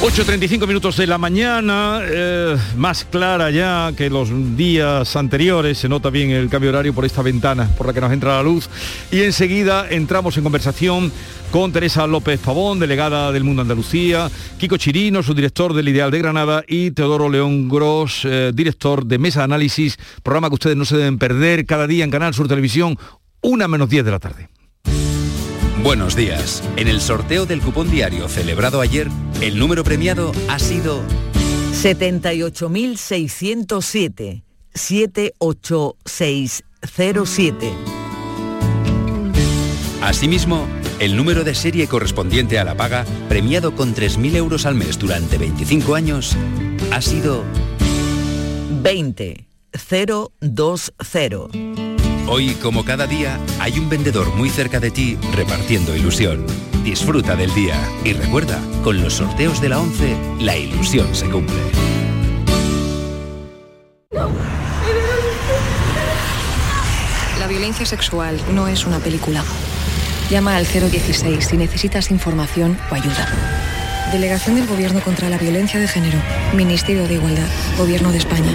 8.35 minutos de la mañana, eh, más clara ya que los días anteriores, se nota bien el cambio horario por esta ventana por la que nos entra la luz y enseguida entramos en conversación con Teresa López Pavón, delegada del Mundo Andalucía, Kiko Chirino, su director del Ideal de Granada y Teodoro León Gros, eh, director de Mesa Análisis, programa que ustedes no se deben perder cada día en Canal Sur Televisión, una menos 10 de la tarde. Buenos días. En el sorteo del cupón diario celebrado ayer, el número premiado ha sido 78.607 78607. Asimismo, el número de serie correspondiente a la paga, premiado con 3.000 euros al mes durante 25 años, ha sido 20 020. Hoy, como cada día, hay un vendedor muy cerca de ti repartiendo ilusión. Disfruta del día y recuerda, con los sorteos de la 11, la ilusión se cumple. La violencia sexual no es una película. Llama al 016 si necesitas información o ayuda. Delegación del Gobierno contra la Violencia de Género. Ministerio de Igualdad. Gobierno de España.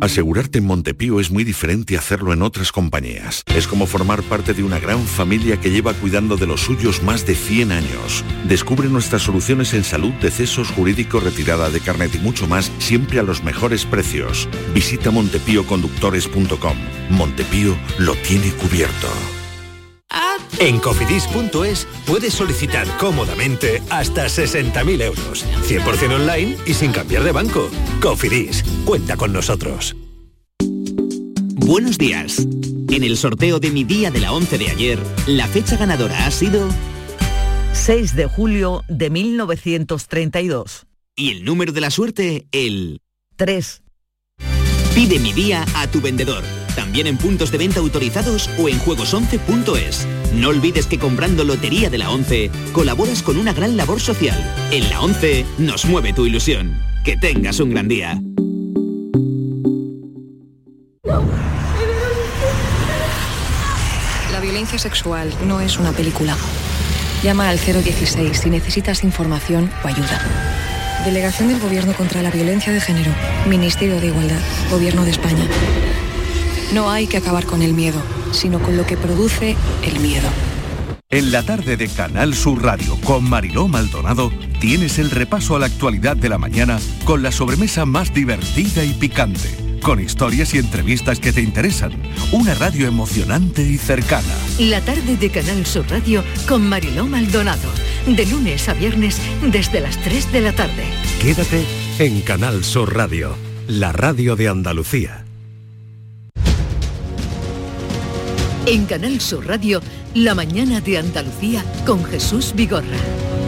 Asegurarte en Montepío es muy diferente a hacerlo en otras compañías. Es como formar parte de una gran familia que lleva cuidando de los suyos más de 100 años. Descubre nuestras soluciones en salud, decesos, jurídico, retirada de carnet y mucho más, siempre a los mejores precios. Visita montepíoconductores.com. Montepío lo tiene cubierto. En cofidis.es puedes solicitar cómodamente hasta 60.000 euros, 100% online y sin cambiar de banco. Cofidis, cuenta con nosotros. Buenos días. En el sorteo de mi día de la 11 de ayer, la fecha ganadora ha sido 6 de julio de 1932. y el número de la suerte, el 3. Pide mi día a tu vendedor. También en puntos de venta autorizados o en juegos11.es. No olvides que comprando Lotería de la 11 colaboras con una gran labor social. En la 11 nos mueve tu ilusión. Que tengas un gran día. La violencia sexual no es una película. Llama al 016 si necesitas información o ayuda. Delegación del Gobierno contra la Violencia de Género. Ministerio de Igualdad. Gobierno de España. No hay que acabar con el miedo, sino con lo que produce el miedo. En la tarde de Canal Sur Radio con Mariló Maldonado tienes el repaso a la actualidad de la mañana con la sobremesa más divertida y picante, con historias y entrevistas que te interesan, una radio emocionante y cercana. La tarde de Canal Sur Radio con Mariló Maldonado. De lunes a viernes desde las 3 de la tarde. Quédate en Canal Sur Radio, la radio de Andalucía. En Canal Sur Radio, La mañana de Andalucía con Jesús Vigorra.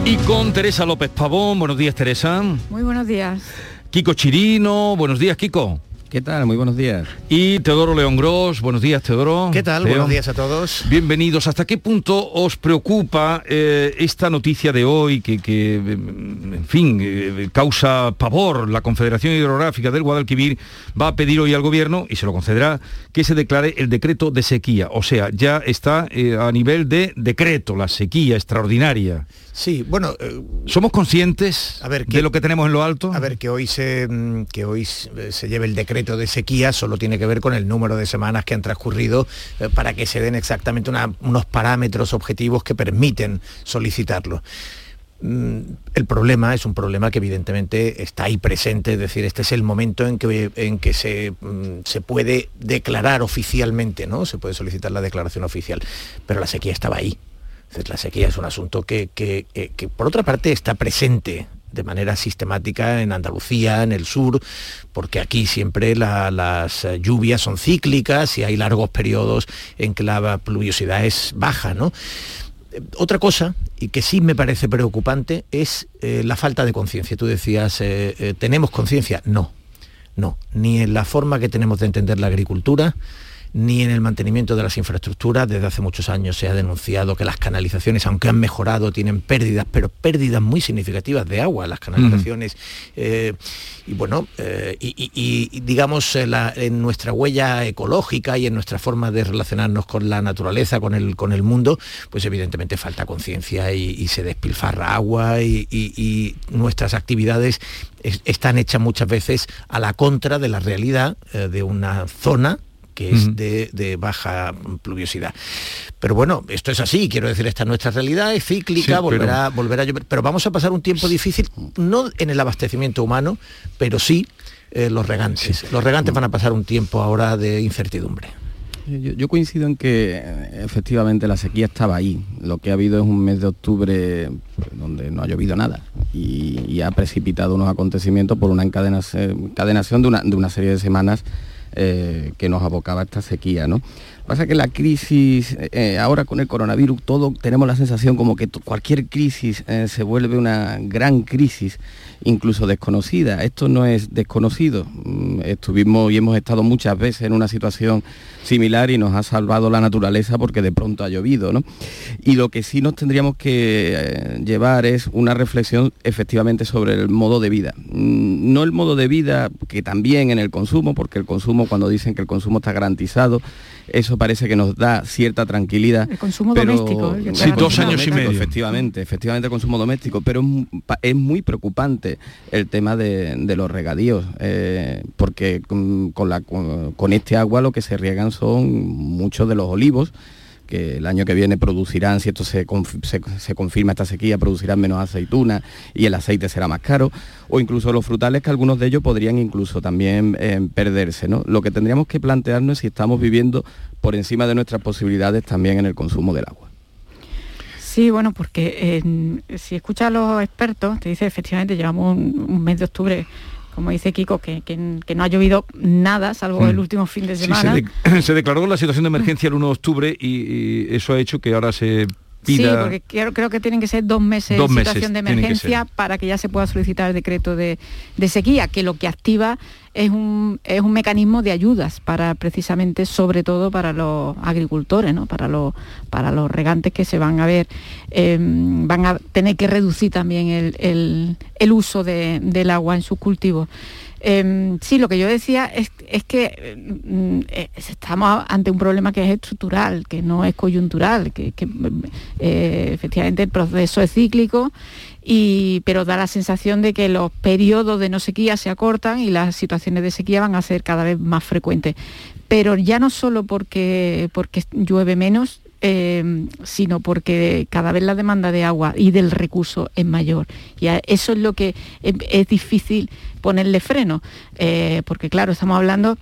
Y con Teresa López Pavón. Buenos días, Teresa. Muy buenos días. Kiko Chirino. Buenos días, Kiko. ¿Qué tal? Muy buenos días. Y Teodoro León Gros. Buenos días, Teodoro. ¿Qué tal? Buenos días a todos. Bienvenidos. ¿Hasta qué punto os preocupa eh, esta noticia de hoy que, que, en fin, eh, causa pavor? La Confederación Hidrográfica del Guadalquivir va a pedir hoy al Gobierno, y se lo concederá, que se declare el decreto de sequía. O sea, ya está eh, a nivel de decreto, la sequía extraordinaria. Sí, bueno, eh, ¿Somos conscientes a ver, de lo que tenemos en lo alto? A ver, que hoy se mm, que hoy se se lleve el decreto de sequía solo tiene que ver con el número de semanas que han transcurrido eh, para que se den exactamente una- unos parámetros objetivos que permiten solicitarlo. Mm, El problema es un problema que evidentemente está ahí presente, es decir, este es el momento en que, en que se, mm, se puede declarar oficialmente, ¿no? Se puede solicitar la declaración oficial, pero la sequía estaba ahí. La sequía es un asunto que, que- que- que, por otra parte está presente de manera sistemática en Andalucía, en el sur, porque aquí siempre la- las eh, lluvias son cíclicas y hay largos periodos en que la pluviosidad es baja, ¿no? Eh, Otra cosa, y que sí me parece preocupante, es eh, la falta de conciencia. Tú decías, eh, eh, ¿tenemos conciencia? No, no, ni en la forma que tenemos de entender la agricultura, ni en el mantenimiento de las infraestructuras. Desde hace muchos años se ha denunciado que las canalizaciones, aunque han mejorado, tienen pérdidas, pero pérdidas muy significativas de agua, las canalizaciones. eh, y bueno, eh, y, digamos, eh, en nuestra huella ecológica y en nuestra forma de relacionarnos con la naturaleza, con el, con el mundo, pues evidentemente falta conciencia y, se despilfarra agua y, nuestras actividades es- están hechas muchas veces a la contra de la realidad de una zona que es de, de baja pluviosidad. Pero bueno, esto es así, quiero decir, esta es nuestra realidad, es cíclica, Sí, pero- volverá, volverá a llover. Pero vamos a pasar un tiempo difícil, no en el abastecimiento humano, pero sí eh, los regantes. Los regantes van a pasar un tiempo ahora de incertidumbre. Yo, yo coincido en que eh, efectivamente la sequía estaba ahí. Lo que ha habido es un mes de octubre pues, donde no ha llovido nada y, y ha precipitado unos acontecimientos por una encadenación, encadenación de, una, de una serie de semanas eh, que nos abocaba esta sequía. ¿no? Pasa que la crisis, eh, ahora con el coronavirus, todo tenemos la sensación como que cualquier crisis eh, se vuelve una gran crisis, incluso desconocida. Esto no es desconocido. Mm, Estuvimos y hemos estado muchas veces en una situación similar y nos ha salvado la naturaleza porque de pronto ha llovido. ¿no? Y lo que sí nos tendríamos que eh, llevar es una reflexión efectivamente sobre el modo de vida. Mm, No el modo de vida que también en el consumo, porque el consumo, cuando dicen que el consumo está garantizado, eso parece que nos da cierta tranquilidad. El consumo pero- doméstico. el que Sí, dos años y medio. Efectivamente, efectivamente el consumo doméstico, pero es muy preocupante el tema de, de los regadíos, eh, porque con, con la- con- con este agua lo que se riegan son muchos de los olivos, que el año que viene producirán, si esto se, se- confirma esta sequía, producirán menos aceituna y el aceite será más caro, o incluso los frutales, que algunos de ellos podrían incluso también eh, perderse. ¿no? Lo que tendríamos que plantearnos es si estamos viviendo por encima de nuestras posibilidades también en el consumo del agua. Sí, bueno, porque si escuchas a los expertos, te dice efectivamente, llevamos un mes de octubre, como dice Kiko, que, que- que no ha llovido nada, salvo Mm. el último fin de Sí, semana. se, de- se declaró la situación de emergencia el 1 de octubre y, y eso ha hecho que ahora se pida... Sí, porque creo, creo que tienen que ser dos meses Dos de meses situación de que emergencia para que ya se pueda solicitar el decreto de, de sequía, que lo que activa es un, es un mecanismo de ayudas para precisamente, sobre todo para los agricultores, ¿no? para, los, para los regantes que se van a ver, eh, van a tener que reducir también el, el- el uso de- del agua en sus cultivos. Eh, sí, lo que yo decía es, que mm, eh, estamos ante un problema que es estructural, que no es coyuntural, que, que, eh, efectivamente el proceso es cíclico, y, pero da la sensación de que los periodos de no sequía se acortan y las situaciones de sequía van a ser cada vez más frecuentes. Pero ya no solo porque, porque llueve menos, eh, sino porque cada vez la demanda de agua y del recurso es mayor. Y eso es lo que es, es difícil ponerle freno, eh, porque claro, estamos hablando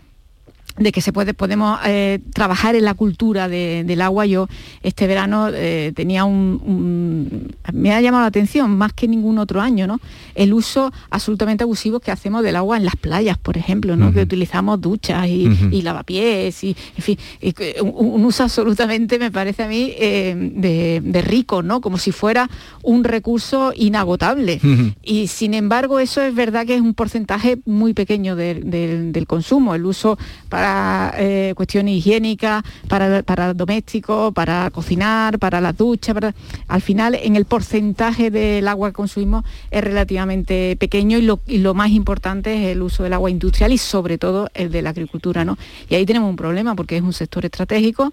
de que se puede, podemos eh, trabajar en la cultura de- del agua. Yo este verano eh, tenía un, un- Me ha llamado la atención, más que ningún otro año, ¿no? El uso absolutamente abusivo que hacemos del agua en las playas, por ejemplo, ¿no? Que utilizamos duchas y, lavapiés, y, en fin, y un, un uso absolutamente, me parece a mí, eh, de, de rico, ¿no? Como si fuera un recurso inagotable. Y sin embargo, eso es verdad que es un porcentaje muy pequeño del consumo. El uso para eh, cuestiones higiénicas, para, para domésticos, para cocinar, para las duchas. Al final, en el porcentaje del agua que consumimos es relativamente pequeño y lo, y lo más importante es el uso del agua industrial y sobre todo el de la agricultura. ¿no? Y ahí tenemos un problema porque es un sector estratégico.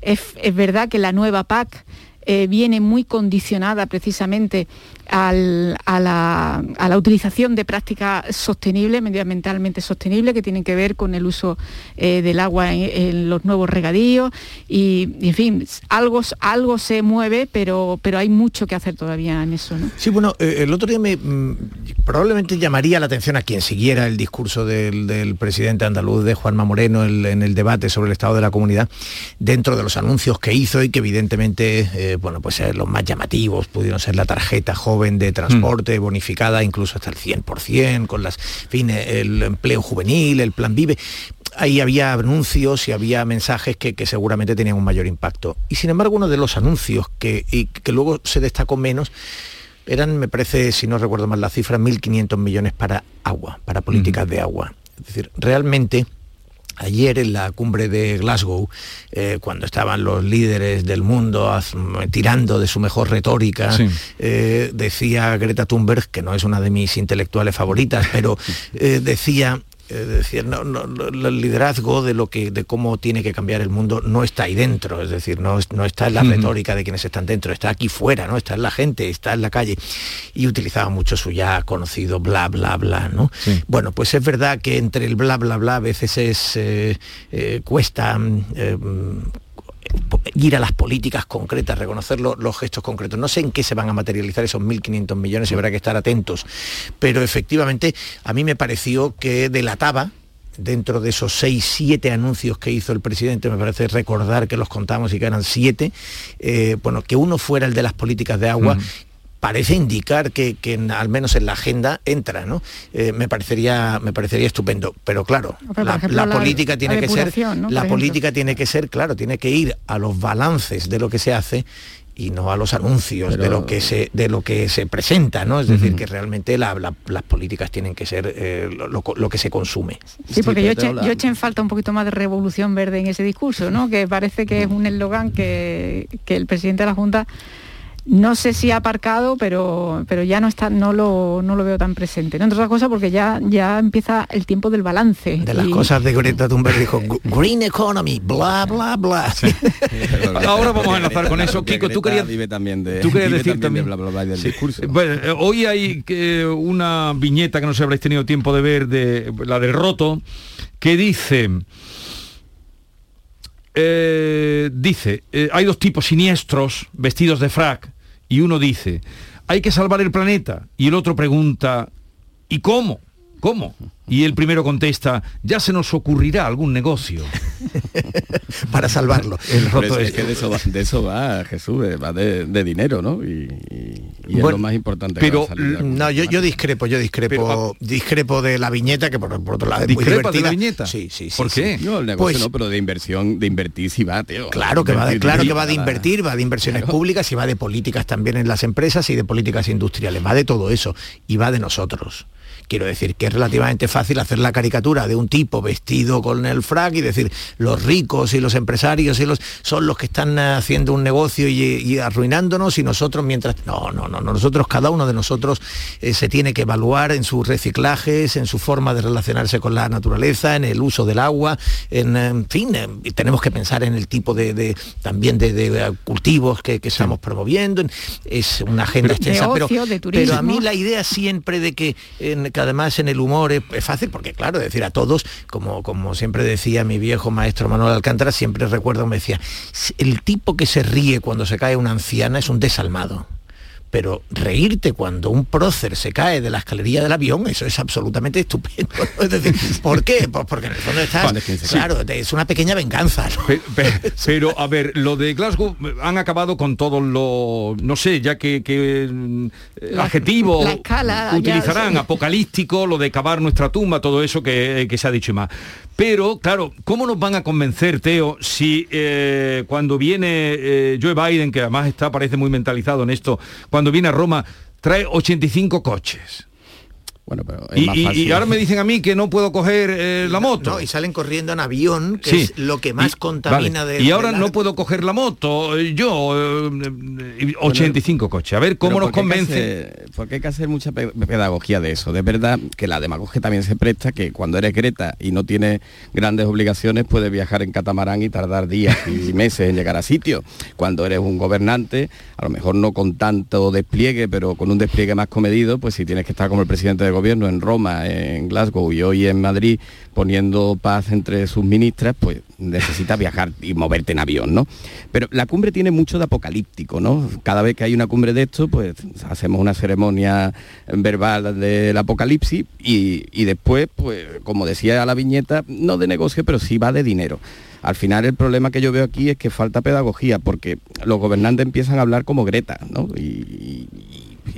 Es, es verdad que la nueva PAC eh, viene muy condicionada precisamente a, la, utilización de prácticas sostenibles, medioambientalmente sostenibles, que tienen que ver con el uso eh, del agua en, los nuevos regadíos y, en fin, algo, algo se mueve, pero, pero hay mucho que hacer todavía en eso. Sí, bueno, eh, el otro día me mm, probablemente llamaría la atención a quien siguiera el discurso del, presidente andaluz de Juanma Moreno en el debate sobre el estado de la comunidad, dentro de los anuncios que hizo y que evidentemente, eh, bueno, pues los más llamativos pudieron ser la tarjeta joven de transporte bonificada incluso hasta el 100%, con las, en fin, eh, el empleo juvenil, el plan Vive ahí había anuncios y había mensajes que, que seguramente tenían un mayor impacto. Y sin embargo, uno de los anuncios que, y que luego se destacó menos eran, me parece, si no recuerdo mal la cifra, 1.500 millones para agua, para políticas de agua. Es decir, realmente... Ayer en la cumbre de Glasgow, eh, cuando estaban los líderes del mundo tirando de su mejor retórica, Sí. eh, decía Greta Thunberg, que no es una de mis intelectuales favoritas, pero eh, decía, no, no, no, el liderazgo de lo que, de cómo tiene que cambiar el mundo no está ahí dentro, es decir, no, es- no está en la retórica de quienes están dentro, está aquí fuera, ¿no? Está en la gente, está en la calle. Y utilizaba mucho su ya conocido bla bla bla, ¿no? Bueno, pues es verdad que entre el bla bla bla a veces es eh, eh, cuesta mm, eh, ir a las políticas concretas, reconocer lo- los gestos concretos. No sé en qué se van a materializar esos 1.500 millones y habrá que estar atentos. Pero efectivamente a mí me pareció que delataba dentro de esos seis, siete anuncios que hizo el presidente, me parece recordar que los contamos y que eran siete, eh, bueno, que uno fuera el de las políticas de agua, parece indicar que, que en- al menos en la agenda entra, ¿no? Eh, me parecería me parecería estupendo, pero claro, Pero, la, ejemplo, la la- política tiene la que ser la política tiene que ser, claro, tiene que ir a los balances de lo que se hace y no a los anuncios de lo que se de lo que se presenta, ¿no? Es decir, que realmente la- la- las políticas tienen que ser eh, lo, lo- lo que se consume. Sí, porque yo, eché, yo eché en falta un poquito más de revolución verde en ese discurso, ¿no? Que parece que es un eslogan que, que el presidente de la Junta no sé si ha aparcado, pero, pero ya no está, no lo, no lo veo tan presente. ¿no? Entre otras cosas porque ya, ya empieza el tiempo del balance. De las y- cosas de Greta Thunberg dijo "G- Green Economy, bla bla bla. Ahora vamos a enlazar con eso. Kiko, tú querías, vive también de, tú querías decir también, de bla, bla, bla, del Sí. discurso. Bueno, eh, hoy hay que una viñeta que no sé si habréis tenido tiempo de ver, de la del roto, que dice, eh, dice, eh, hay dos tipos siniestros vestidos de frac y uno dice, hay que salvar el planeta y el otro pregunta, ¿y cómo? ¿Cómo? Y el primero contesta, ya se nos ocurrirá algún negocio. Para salvarlo. El Pero roto es, es- que de eso va, de eso va Jesús, eh, va de, de dinero, ¿no? Y, y- y es Bueno, lo más importante. que Pero va a la no, yo, yo discrepo, yo discrepo, discrepo de la viñeta que por, por otro lado es muy ¿Discrepas de divertida. la viñeta? Sí, sí, sí. ¿Por sí. qué? No, el negocio Pues, no, pero de inversión, de invertir sí va, tío. Claro que va de, Invertir claro que va de invertir, va de inversiones Claro. públicas y va de políticas también en las empresas y de políticas industriales, va de todo eso y va de nosotros. Quiero decir que es relativamente fácil hacer la caricatura de un tipo vestido con el frac y decir los ricos y los empresarios y los son los que están eh, haciendo un negocio y, y arruinándonos y nosotros mientras no no no no, nosotros cada uno de nosotros eh, se tiene que evaluar en sus reciclajes en su forma de relacionarse con la naturaleza en el uso del agua en, eh, en fin eh, tenemos que pensar en el tipo de, de- también de, de, cultivos que, que estamos promoviendo en- es una agenda extensa pero, ocio, pero a mí la idea siempre de que, en- que además en el humor es, fácil porque claro decir a todos como como siempre decía mi viejo maestro Manuel Alcántara siempre recuerdo me decía el tipo que se ríe cuando se cae una anciana es un desalmado pero reírte cuando un prócer se cae de la escalería del avión, eso es absolutamente estupendo. Es decir, ¿por qué? Pues porque en el fondo estás, claro, es una pequeña venganza. Pero, a ver, lo de Glasgow eh, han acabado con todos los, no sé, ya que, que, mm, eh, La- adjetivo la escala, ya, utilizarán, sí. apocalíptico, lo de cavar nuestra tumba, todo eso que, que se ha dicho y más. Pero, claro, ¿cómo nos van a convencer, Teo, si eh, cuando viene eh, Joe Biden, que además está, parece muy mentalizado en esto, cuando viene a Roma, trae 85 coches? Bueno, pero es Y, más y- y fácil. ahora me dicen a mí que no puedo coger eh, la moto. No, y salen corriendo en avión, que Sí. es lo que más Y- contamina vale. de Y ahora no puedo coger la moto, eh, yo, eh, eh, 85 coches. A ver cómo nos ¿por qué hay que convence. porque hay que hacer mucha pe- pedagogía de eso. De verdad que la demagogia también se presta que cuando eres Greta y no tienes grandes obligaciones puedes viajar en catamarán y tardar días y meses en llegar a sitio. Cuando eres un gobernante, a lo mejor no con tanto despliegue, pero con un despliegue más comedido, pues si tienes que estar como el presidente de gobierno en Roma, en Glasgow y hoy en Madrid poniendo paz entre sus ministras, pues necesitas viajar y moverte en avión, ¿no? Pero la cumbre tiene mucho de apocalíptico, ¿no? Cada vez que hay una cumbre de esto, pues hacemos una ceremonia verbal del apocalipsis y, y después, pues como decía la viñeta, no de negocio, pero sí va de dinero. Al final el problema que yo veo aquí es que falta pedagogía, porque los gobernantes empiezan a hablar como Greta, ¿no?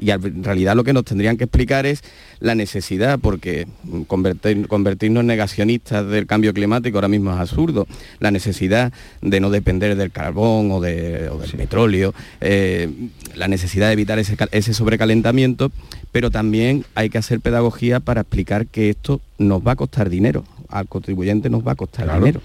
Y en realidad lo que nos tendrían que explicar es la necesidad, porque convertir- convertirnos en negacionistas del cambio climático ahora mismo es absurdo, la necesidad de no depender del carbón o, de- o del petróleo, eh, la necesidad de evitar ese, ese sobrecalentamiento, pero también hay que hacer pedagogía para explicar que esto nos va a costar dinero, al contribuyente nos va a que dinero.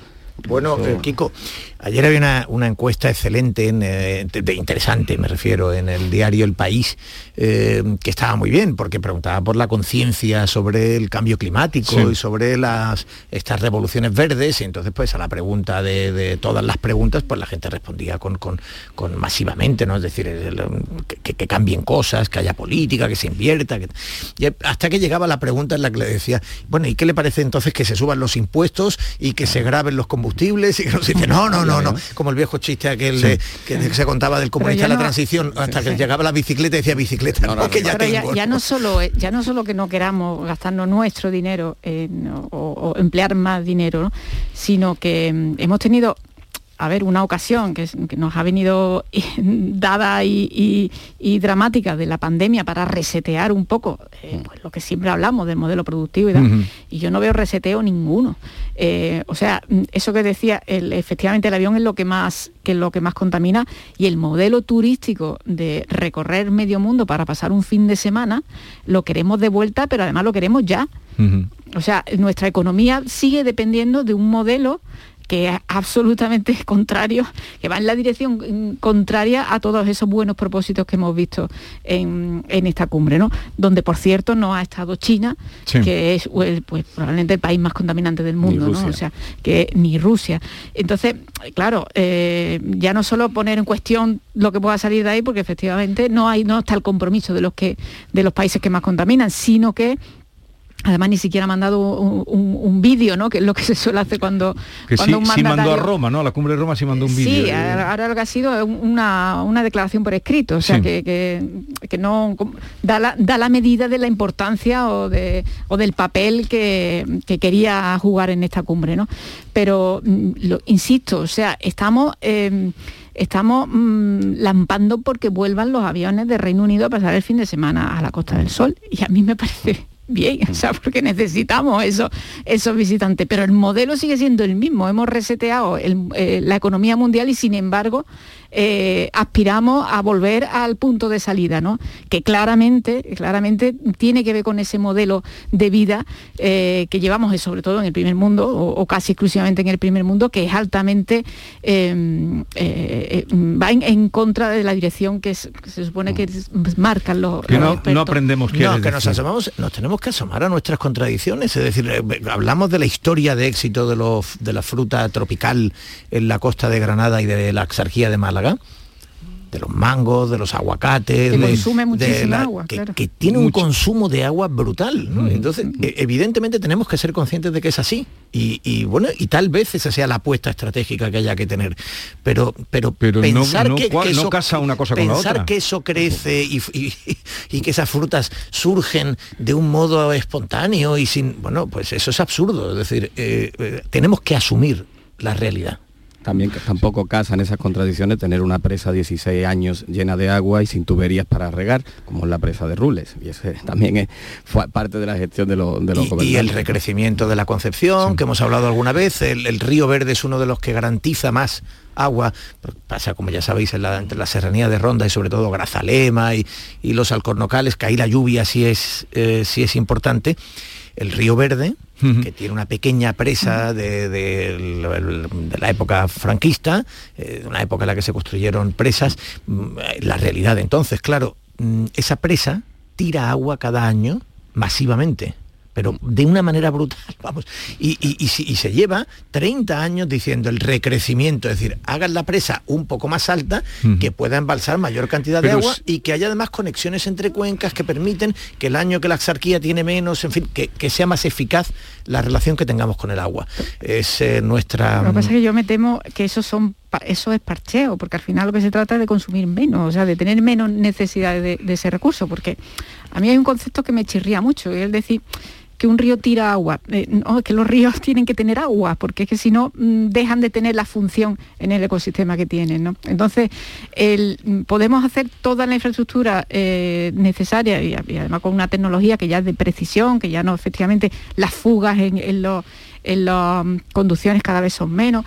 Bueno, eh, Kiko, ayer había una, una encuesta excelente, en, eh, de, de interesante me refiero, en el diario El País, eh, que estaba muy bien, porque preguntaba por la conciencia sobre el cambio climático Sí. y sobre las, estas revoluciones verdes, y entonces pues a la pregunta de, de todas las preguntas, pues la gente respondía con, con, con masivamente, ¿no? Es decir, el- el- que, que cambien cosas, que haya política, que se invierta, que- y hasta que llegaba la pregunta en la que le decía, bueno, ¿y qué le parece entonces que se suban los impuestos y que se graben los combustibles? Y que no se dice, no, no, no, no, como el viejo chiste aquel de- que se contaba del comunista de la no- transición, hasta que llegaba la bicicleta y decía bicicleta, no, que ya tengo. ya no solo ya no solo que no queramos gastarnos nuestro dinero en- o, o emplear más dinero, ¿no? sino que mm, hemos tenido a ver, una ocasión que, nos ha venido dada y, y- y dramática de la pandemia para resetear un poco eh, pues, lo que siempre hablamos del modelo productivo y tal. Y yo no veo reseteo ninguno. Eh, o sea, mm, eso que decía, el- efectivamente el avión es lo que más que es lo que más contamina y el modelo turístico de recorrer medio mundo para pasar un fin de semana lo queremos de vuelta, pero además lo queremos ya. O sea, nuestra economía sigue dependiendo de un modelo que es absolutamente contrario, que va en la dirección contraria a todos esos buenos propósitos que hemos visto en, en esta cumbre, ¿no? Donde, por cierto, no ha estado China, Sí. que es pues, probablemente el país más contaminante del mundo, ¿no? O sea, que ni Rusia. Entonces, claro, eh, ya no solo poner en cuestión lo que pueda salir de ahí, porque efectivamente no hay, no está el compromiso de los que, de los países que más contaminan, sino que Además ni siquiera ha mandado un, un- un vídeo, ¿no? Que es lo que se suele hacer cuando, Que sí, cuando un sí mandó a mandatario- Roma, ¿no? A la cumbre de Roma sí mandó un vídeo. Sí, de- ahora lo que ha sido es una, una declaración por escrito, o sea, Sí. que, que- que no da la, da la medida de la importancia o, de, o del papel que, que quería jugar en esta cumbre, ¿no? Pero, mm, lo, insisto, o sea, estamos... eh, Estamos mm, lampando porque vuelvan los aviones de Reino Unido a pasar el fin de semana a la Costa del Sol. Y a mí me parece bien, o sea, porque necesitamos eso, esos visitantes. Pero el modelo sigue siendo el mismo. Hemos reseteado el- eh, la economía mundial y sin embargo eh, aspiramos a volver al punto de salida, ¿no? Que claramente, claramente tiene que ver con ese modelo de vida eh, que llevamos, sobre todo en el primer mundo, o, o casi exclusivamente en el primer mundo, que es altamente eh, eh, eh, va en, en contra de la dirección que, es- que se supone que es- marcan los, Que los no, expertos. no aprendemos qué No, es que nos asomamos, nos tenemos que asomar a nuestras contradicciones, es decir, eh, hablamos de la historia de éxito de, los, de la fruta tropical en la costa de Granada y de la exarquía de Málaga. De los mangos, de los aguacates, Que de- consume de muchísima agua, que, claro. que tiene un consumo de agua brutal. ¿no? Entonces, e- evidentemente tenemos que ser conscientes de que es así. Y, y, bueno, y tal vez esa sea la apuesta estratégica que haya que tener. Pero, pero, pensar no que, cua- que no eso, casa una cosa con la pensar otra. que eso crece y, y- y que esas frutas surgen de un modo espontáneo y sin. Bueno, pues eso es absurdo. Es decir, eh, eh, tenemos que asumir la realidad. También tampoco casan esas contradicciones tener una presa 16 años llena de agua y sin tuberías para regar, como es la presa de Rules. Y ese también es, fue parte de la gestión de, los de los y, y el recrecimiento de la Concepción, que hemos hablado alguna vez, el, el río Verde es uno de los que garantiza más agua, pasa como ya sabéis en la, entre la serranía de Ronda y sobre todo Grazalema y, y los alcornocales, que ahí la lluvia sí es, eh, sí es importante. El río Verde, que tiene una pequeña presa de, de- de la época franquista, eh, una época en la que se construyeron presas, mm, la realidad entonces, claro, mm, esa presa tira agua cada año masivamente pero de una manera brutal, vamos, y, y- y se lleva 30 años diciendo el recrecimiento, es decir, hagan la presa un poco más alta, que pueda embalsar mayor cantidad de agua es- y que haya además conexiones entre cuencas que permiten que el año que la axarquía tiene menos, en fin, que, que sea más eficaz la relación que tengamos con el agua. Es eh, nuestra... Lo que pasa es que yo me temo que eso son eso es parcheo, porque al final lo que se trata es de consumir menos, o sea, de tener menos necesidad de, de ese recurso, porque a mí hay un concepto que me chirría mucho, y es decir, que un río tira agua. Eh, no, que los ríos tienen que tener agua, porque es que si no mm, dejan de tener la función en el ecosistema que tienen. ¿no? Entonces, el- mm, podemos hacer toda la infraestructura eh, necesaria y, además con una tecnología que ya es de precisión, que ya no efectivamente las fugas en, los en las mm, conducciones cada vez son menos,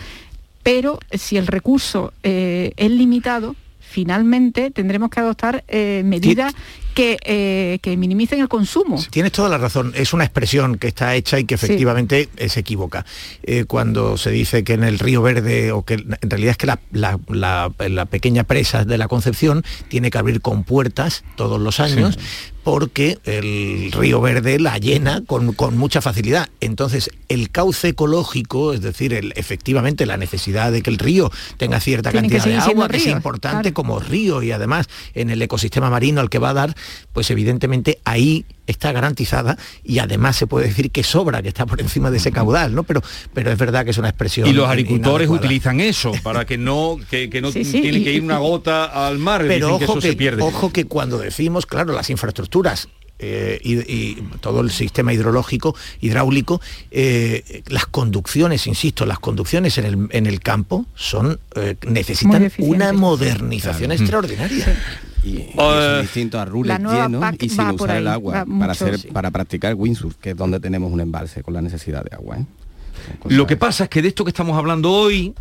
pero si el recurso eh, es limitado, finalmente tendremos que adoptar medidas que, eh, que minimicen el consumo. Tienes toda la razón, es una expresión que está hecha y que Sí. efectivamente eh, se equivoca. Eh, cuando se dice que en el río Verde, o que en realidad es que la, la- la- la pequeña presa de la Concepción tiene que abrir con puertas todos los años, porque el río Verde la llena con, con mucha facilidad. Entonces, el cauce ecológico, es decir, el- efectivamente la necesidad de que el río tenga cierta cantidad de agua, que es importante claro. como río y además en el ecosistema marino al que va a dar, pues evidentemente ahí está garantizada y además se puede decir que sobra, que está por encima de ese caudal, ¿no? Pero, pero es verdad que es una expresión. Y los agricultores inadecuada. utilizan eso para que no que, que no Sí, sí, tiene y- que ir una gota al mar, Pero que ojo eso que, se pierde. ojo que cuando decimos, claro, las infraestructuras eh, y, y todo el sistema hidrológico, hidráulico, eh, las conducciones, insisto, las conducciones en el, en el campo son eh, necesitan una modernización Claro. extraordinaria. Y eso es distinto a rules llenos y sin usar el agua para, mucho, hacer, sí. para practicar windsurf, que es donde tenemos un embalse con la necesidad de agua. ¿eh? Lo que pasa es que de esto que estamos hablando hoy,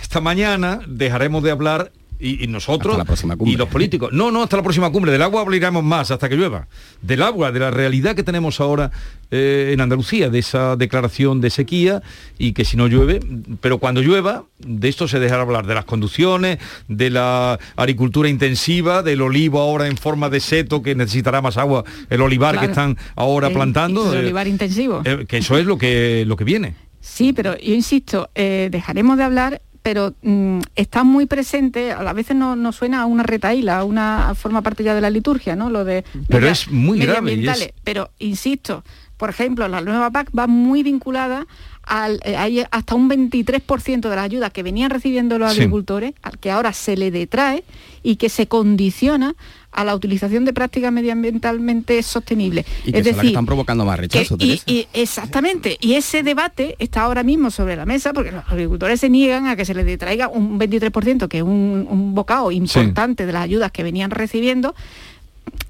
esta mañana, dejaremos de hablar y, y nosotros Hasta la próxima cumbre. y los políticos. No, no, hasta la próxima cumbre. Del agua hablaremos más hasta que llueva. Del agua, de la realidad que tenemos ahora eh, en Andalucía, de esa declaración de sequía y que si no llueve, pero cuando llueva, de esto se dejará hablar, de las conducciones, de la agricultura intensiva, del olivo ahora en forma de seto que necesitará más agua, el olivar que están ahora El- plantando. el eh, olivar intensivo. eh, que eso es lo que, lo que viene. Sí, pero yo insisto, eh, dejaremos de hablar, pero mm, está muy presente, a veces no, nos suena a una retaíla, a una forma parte ya de la liturgia, ¿no? Lo de Pero media- es muy grave es-. Pero insisto, por ejemplo, la nueva PAC va muy vinculada al eh, hay hasta un 23% de las ayudas que venían recibiendo los Sí. agricultores, al que ahora se le detrae y que se condiciona a la utilización de prácticas medioambientalmente sostenibles. Y que es las que decir, están provocando más rechazo, que- y- y- exactamente, y ese debate está ahora mismo sobre la mesa porque los agricultores se niegan a que se les detraiga un 23%, que es un, un bocado importante de las ayudas que venían recibiendo,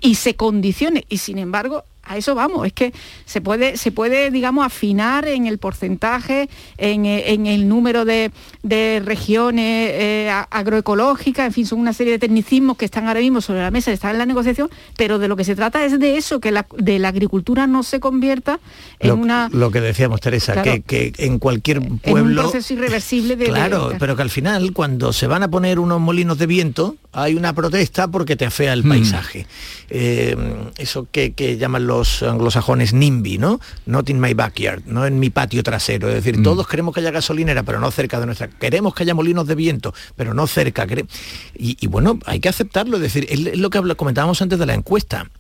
y se condicione. Y sin embargo, a eso vamos, es que se puede, se puede digamos, afinar en el porcentaje, en, eh, en el número de, de regiones eh, a- agroecológicas, en fin, son una serie de tecnicismos que están ahora mismo sobre la mesa, están en la negociación, pero de lo que se trata es de eso, que la, de la agricultura no se convierta en Lo, una lo que decíamos, Teresa, Claro. que, que en cualquier en un pueblo... proceso irreversible de... de- Claro, de- pero que al final cuando se van a poner unos molinos de viento hay una protesta porque te afea el Mm. paisaje. Eh, eso que, que llaman los los anglosajones NIMBY, ¿no? Not in my backyard, no en mi patio trasero. Es decir, Mm. todos queremos que haya gasolinera, pero no cerca de nuestra. Queremos que haya molinos de viento, pero no cerca. Y, y bueno, hay que aceptarlo. Es decir, es lo que comentábamos antes de la encuesta.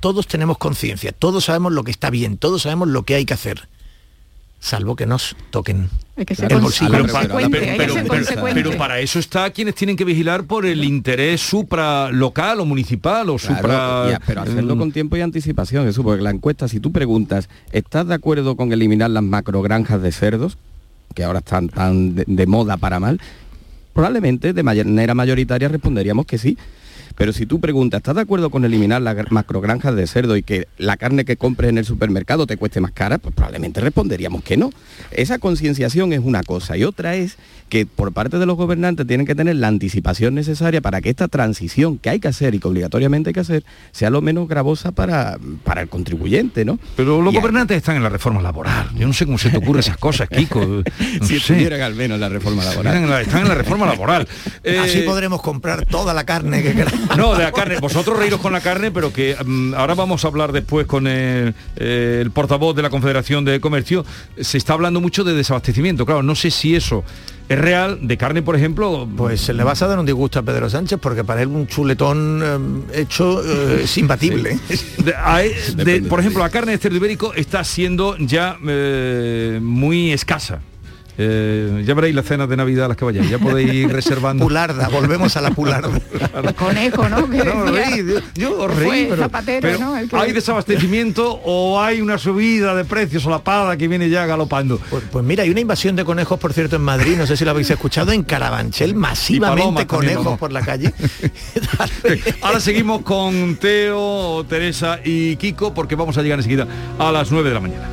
Todos tenemos conciencia, todos sabemos lo que está bien, todos sabemos lo que hay que hacer. Salvo que nos toquen Hay que ser el cons- bolsillo. Pero, para eso está quienes tienen que vigilar por el interés supralocal o municipal o Claro, supra... ya, pero hacerlo Mm. con tiempo y anticipación, eso, porque la encuesta, si tú preguntas, ¿estás de acuerdo con eliminar las macrogranjas de cerdos, que ahora están tan de, de moda para mal? Probablemente de manera mayoritaria responderíamos que sí. Pero si tú preguntas, ¿estás de acuerdo con eliminar las gr- macrogranjas de cerdo y que la carne que compres en el supermercado te cueste más cara? Pues probablemente responderíamos que no. Esa concienciación es una cosa y otra es que por parte de los gobernantes tienen que tener la anticipación necesaria para que esta transición que hay que hacer y que obligatoriamente hay que hacer sea lo menos gravosa para, para el contribuyente, ¿no? Pero los Y gobernantes están en la reforma laboral. Yo no sé cómo se te ocurren esas cosas, Kiko. No si sé. estuvieran al menos la reforma Están laboral. en la, están en la reforma laboral. Eh, Así podremos comprar toda la carne que queramos. No, de la carne. Vosotros reíros con la carne, pero que mm, ahora vamos a hablar después con el, eh, el portavoz de la Confederación de Comercio. Se está hablando mucho de desabastecimiento. Claro, no sé si eso es real. De carne, por ejemplo. Pues se le vas a dar un disgusto a Pedro Sánchez porque para él un chuletón eh, hecho eh, es imbatible. de- hay- de- por ejemplo, la carne de cerdo ibérico está siendo ya eh, muy escasa. Eh, ya veréis las cenas de Navidad a las que vayáis, ya podéis ir reservando. Pularda, volvemos a la pularda. El conejo, ¿no? Reí, yo, yo reí, pero, Zapatero, pero ¿no? El que- ¿hay desabastecimiento o hay una subida de precios solapada que viene ya galopando? Pues, pues mira, hay una invasión de conejos, por cierto, en Madrid, no sé si lo habéis escuchado, en Carabanchel, masivamente también, conejos por la calle. Ahora seguimos con Teo, Teresa y Kiko porque vamos a llegar enseguida a las 9 de la mañana.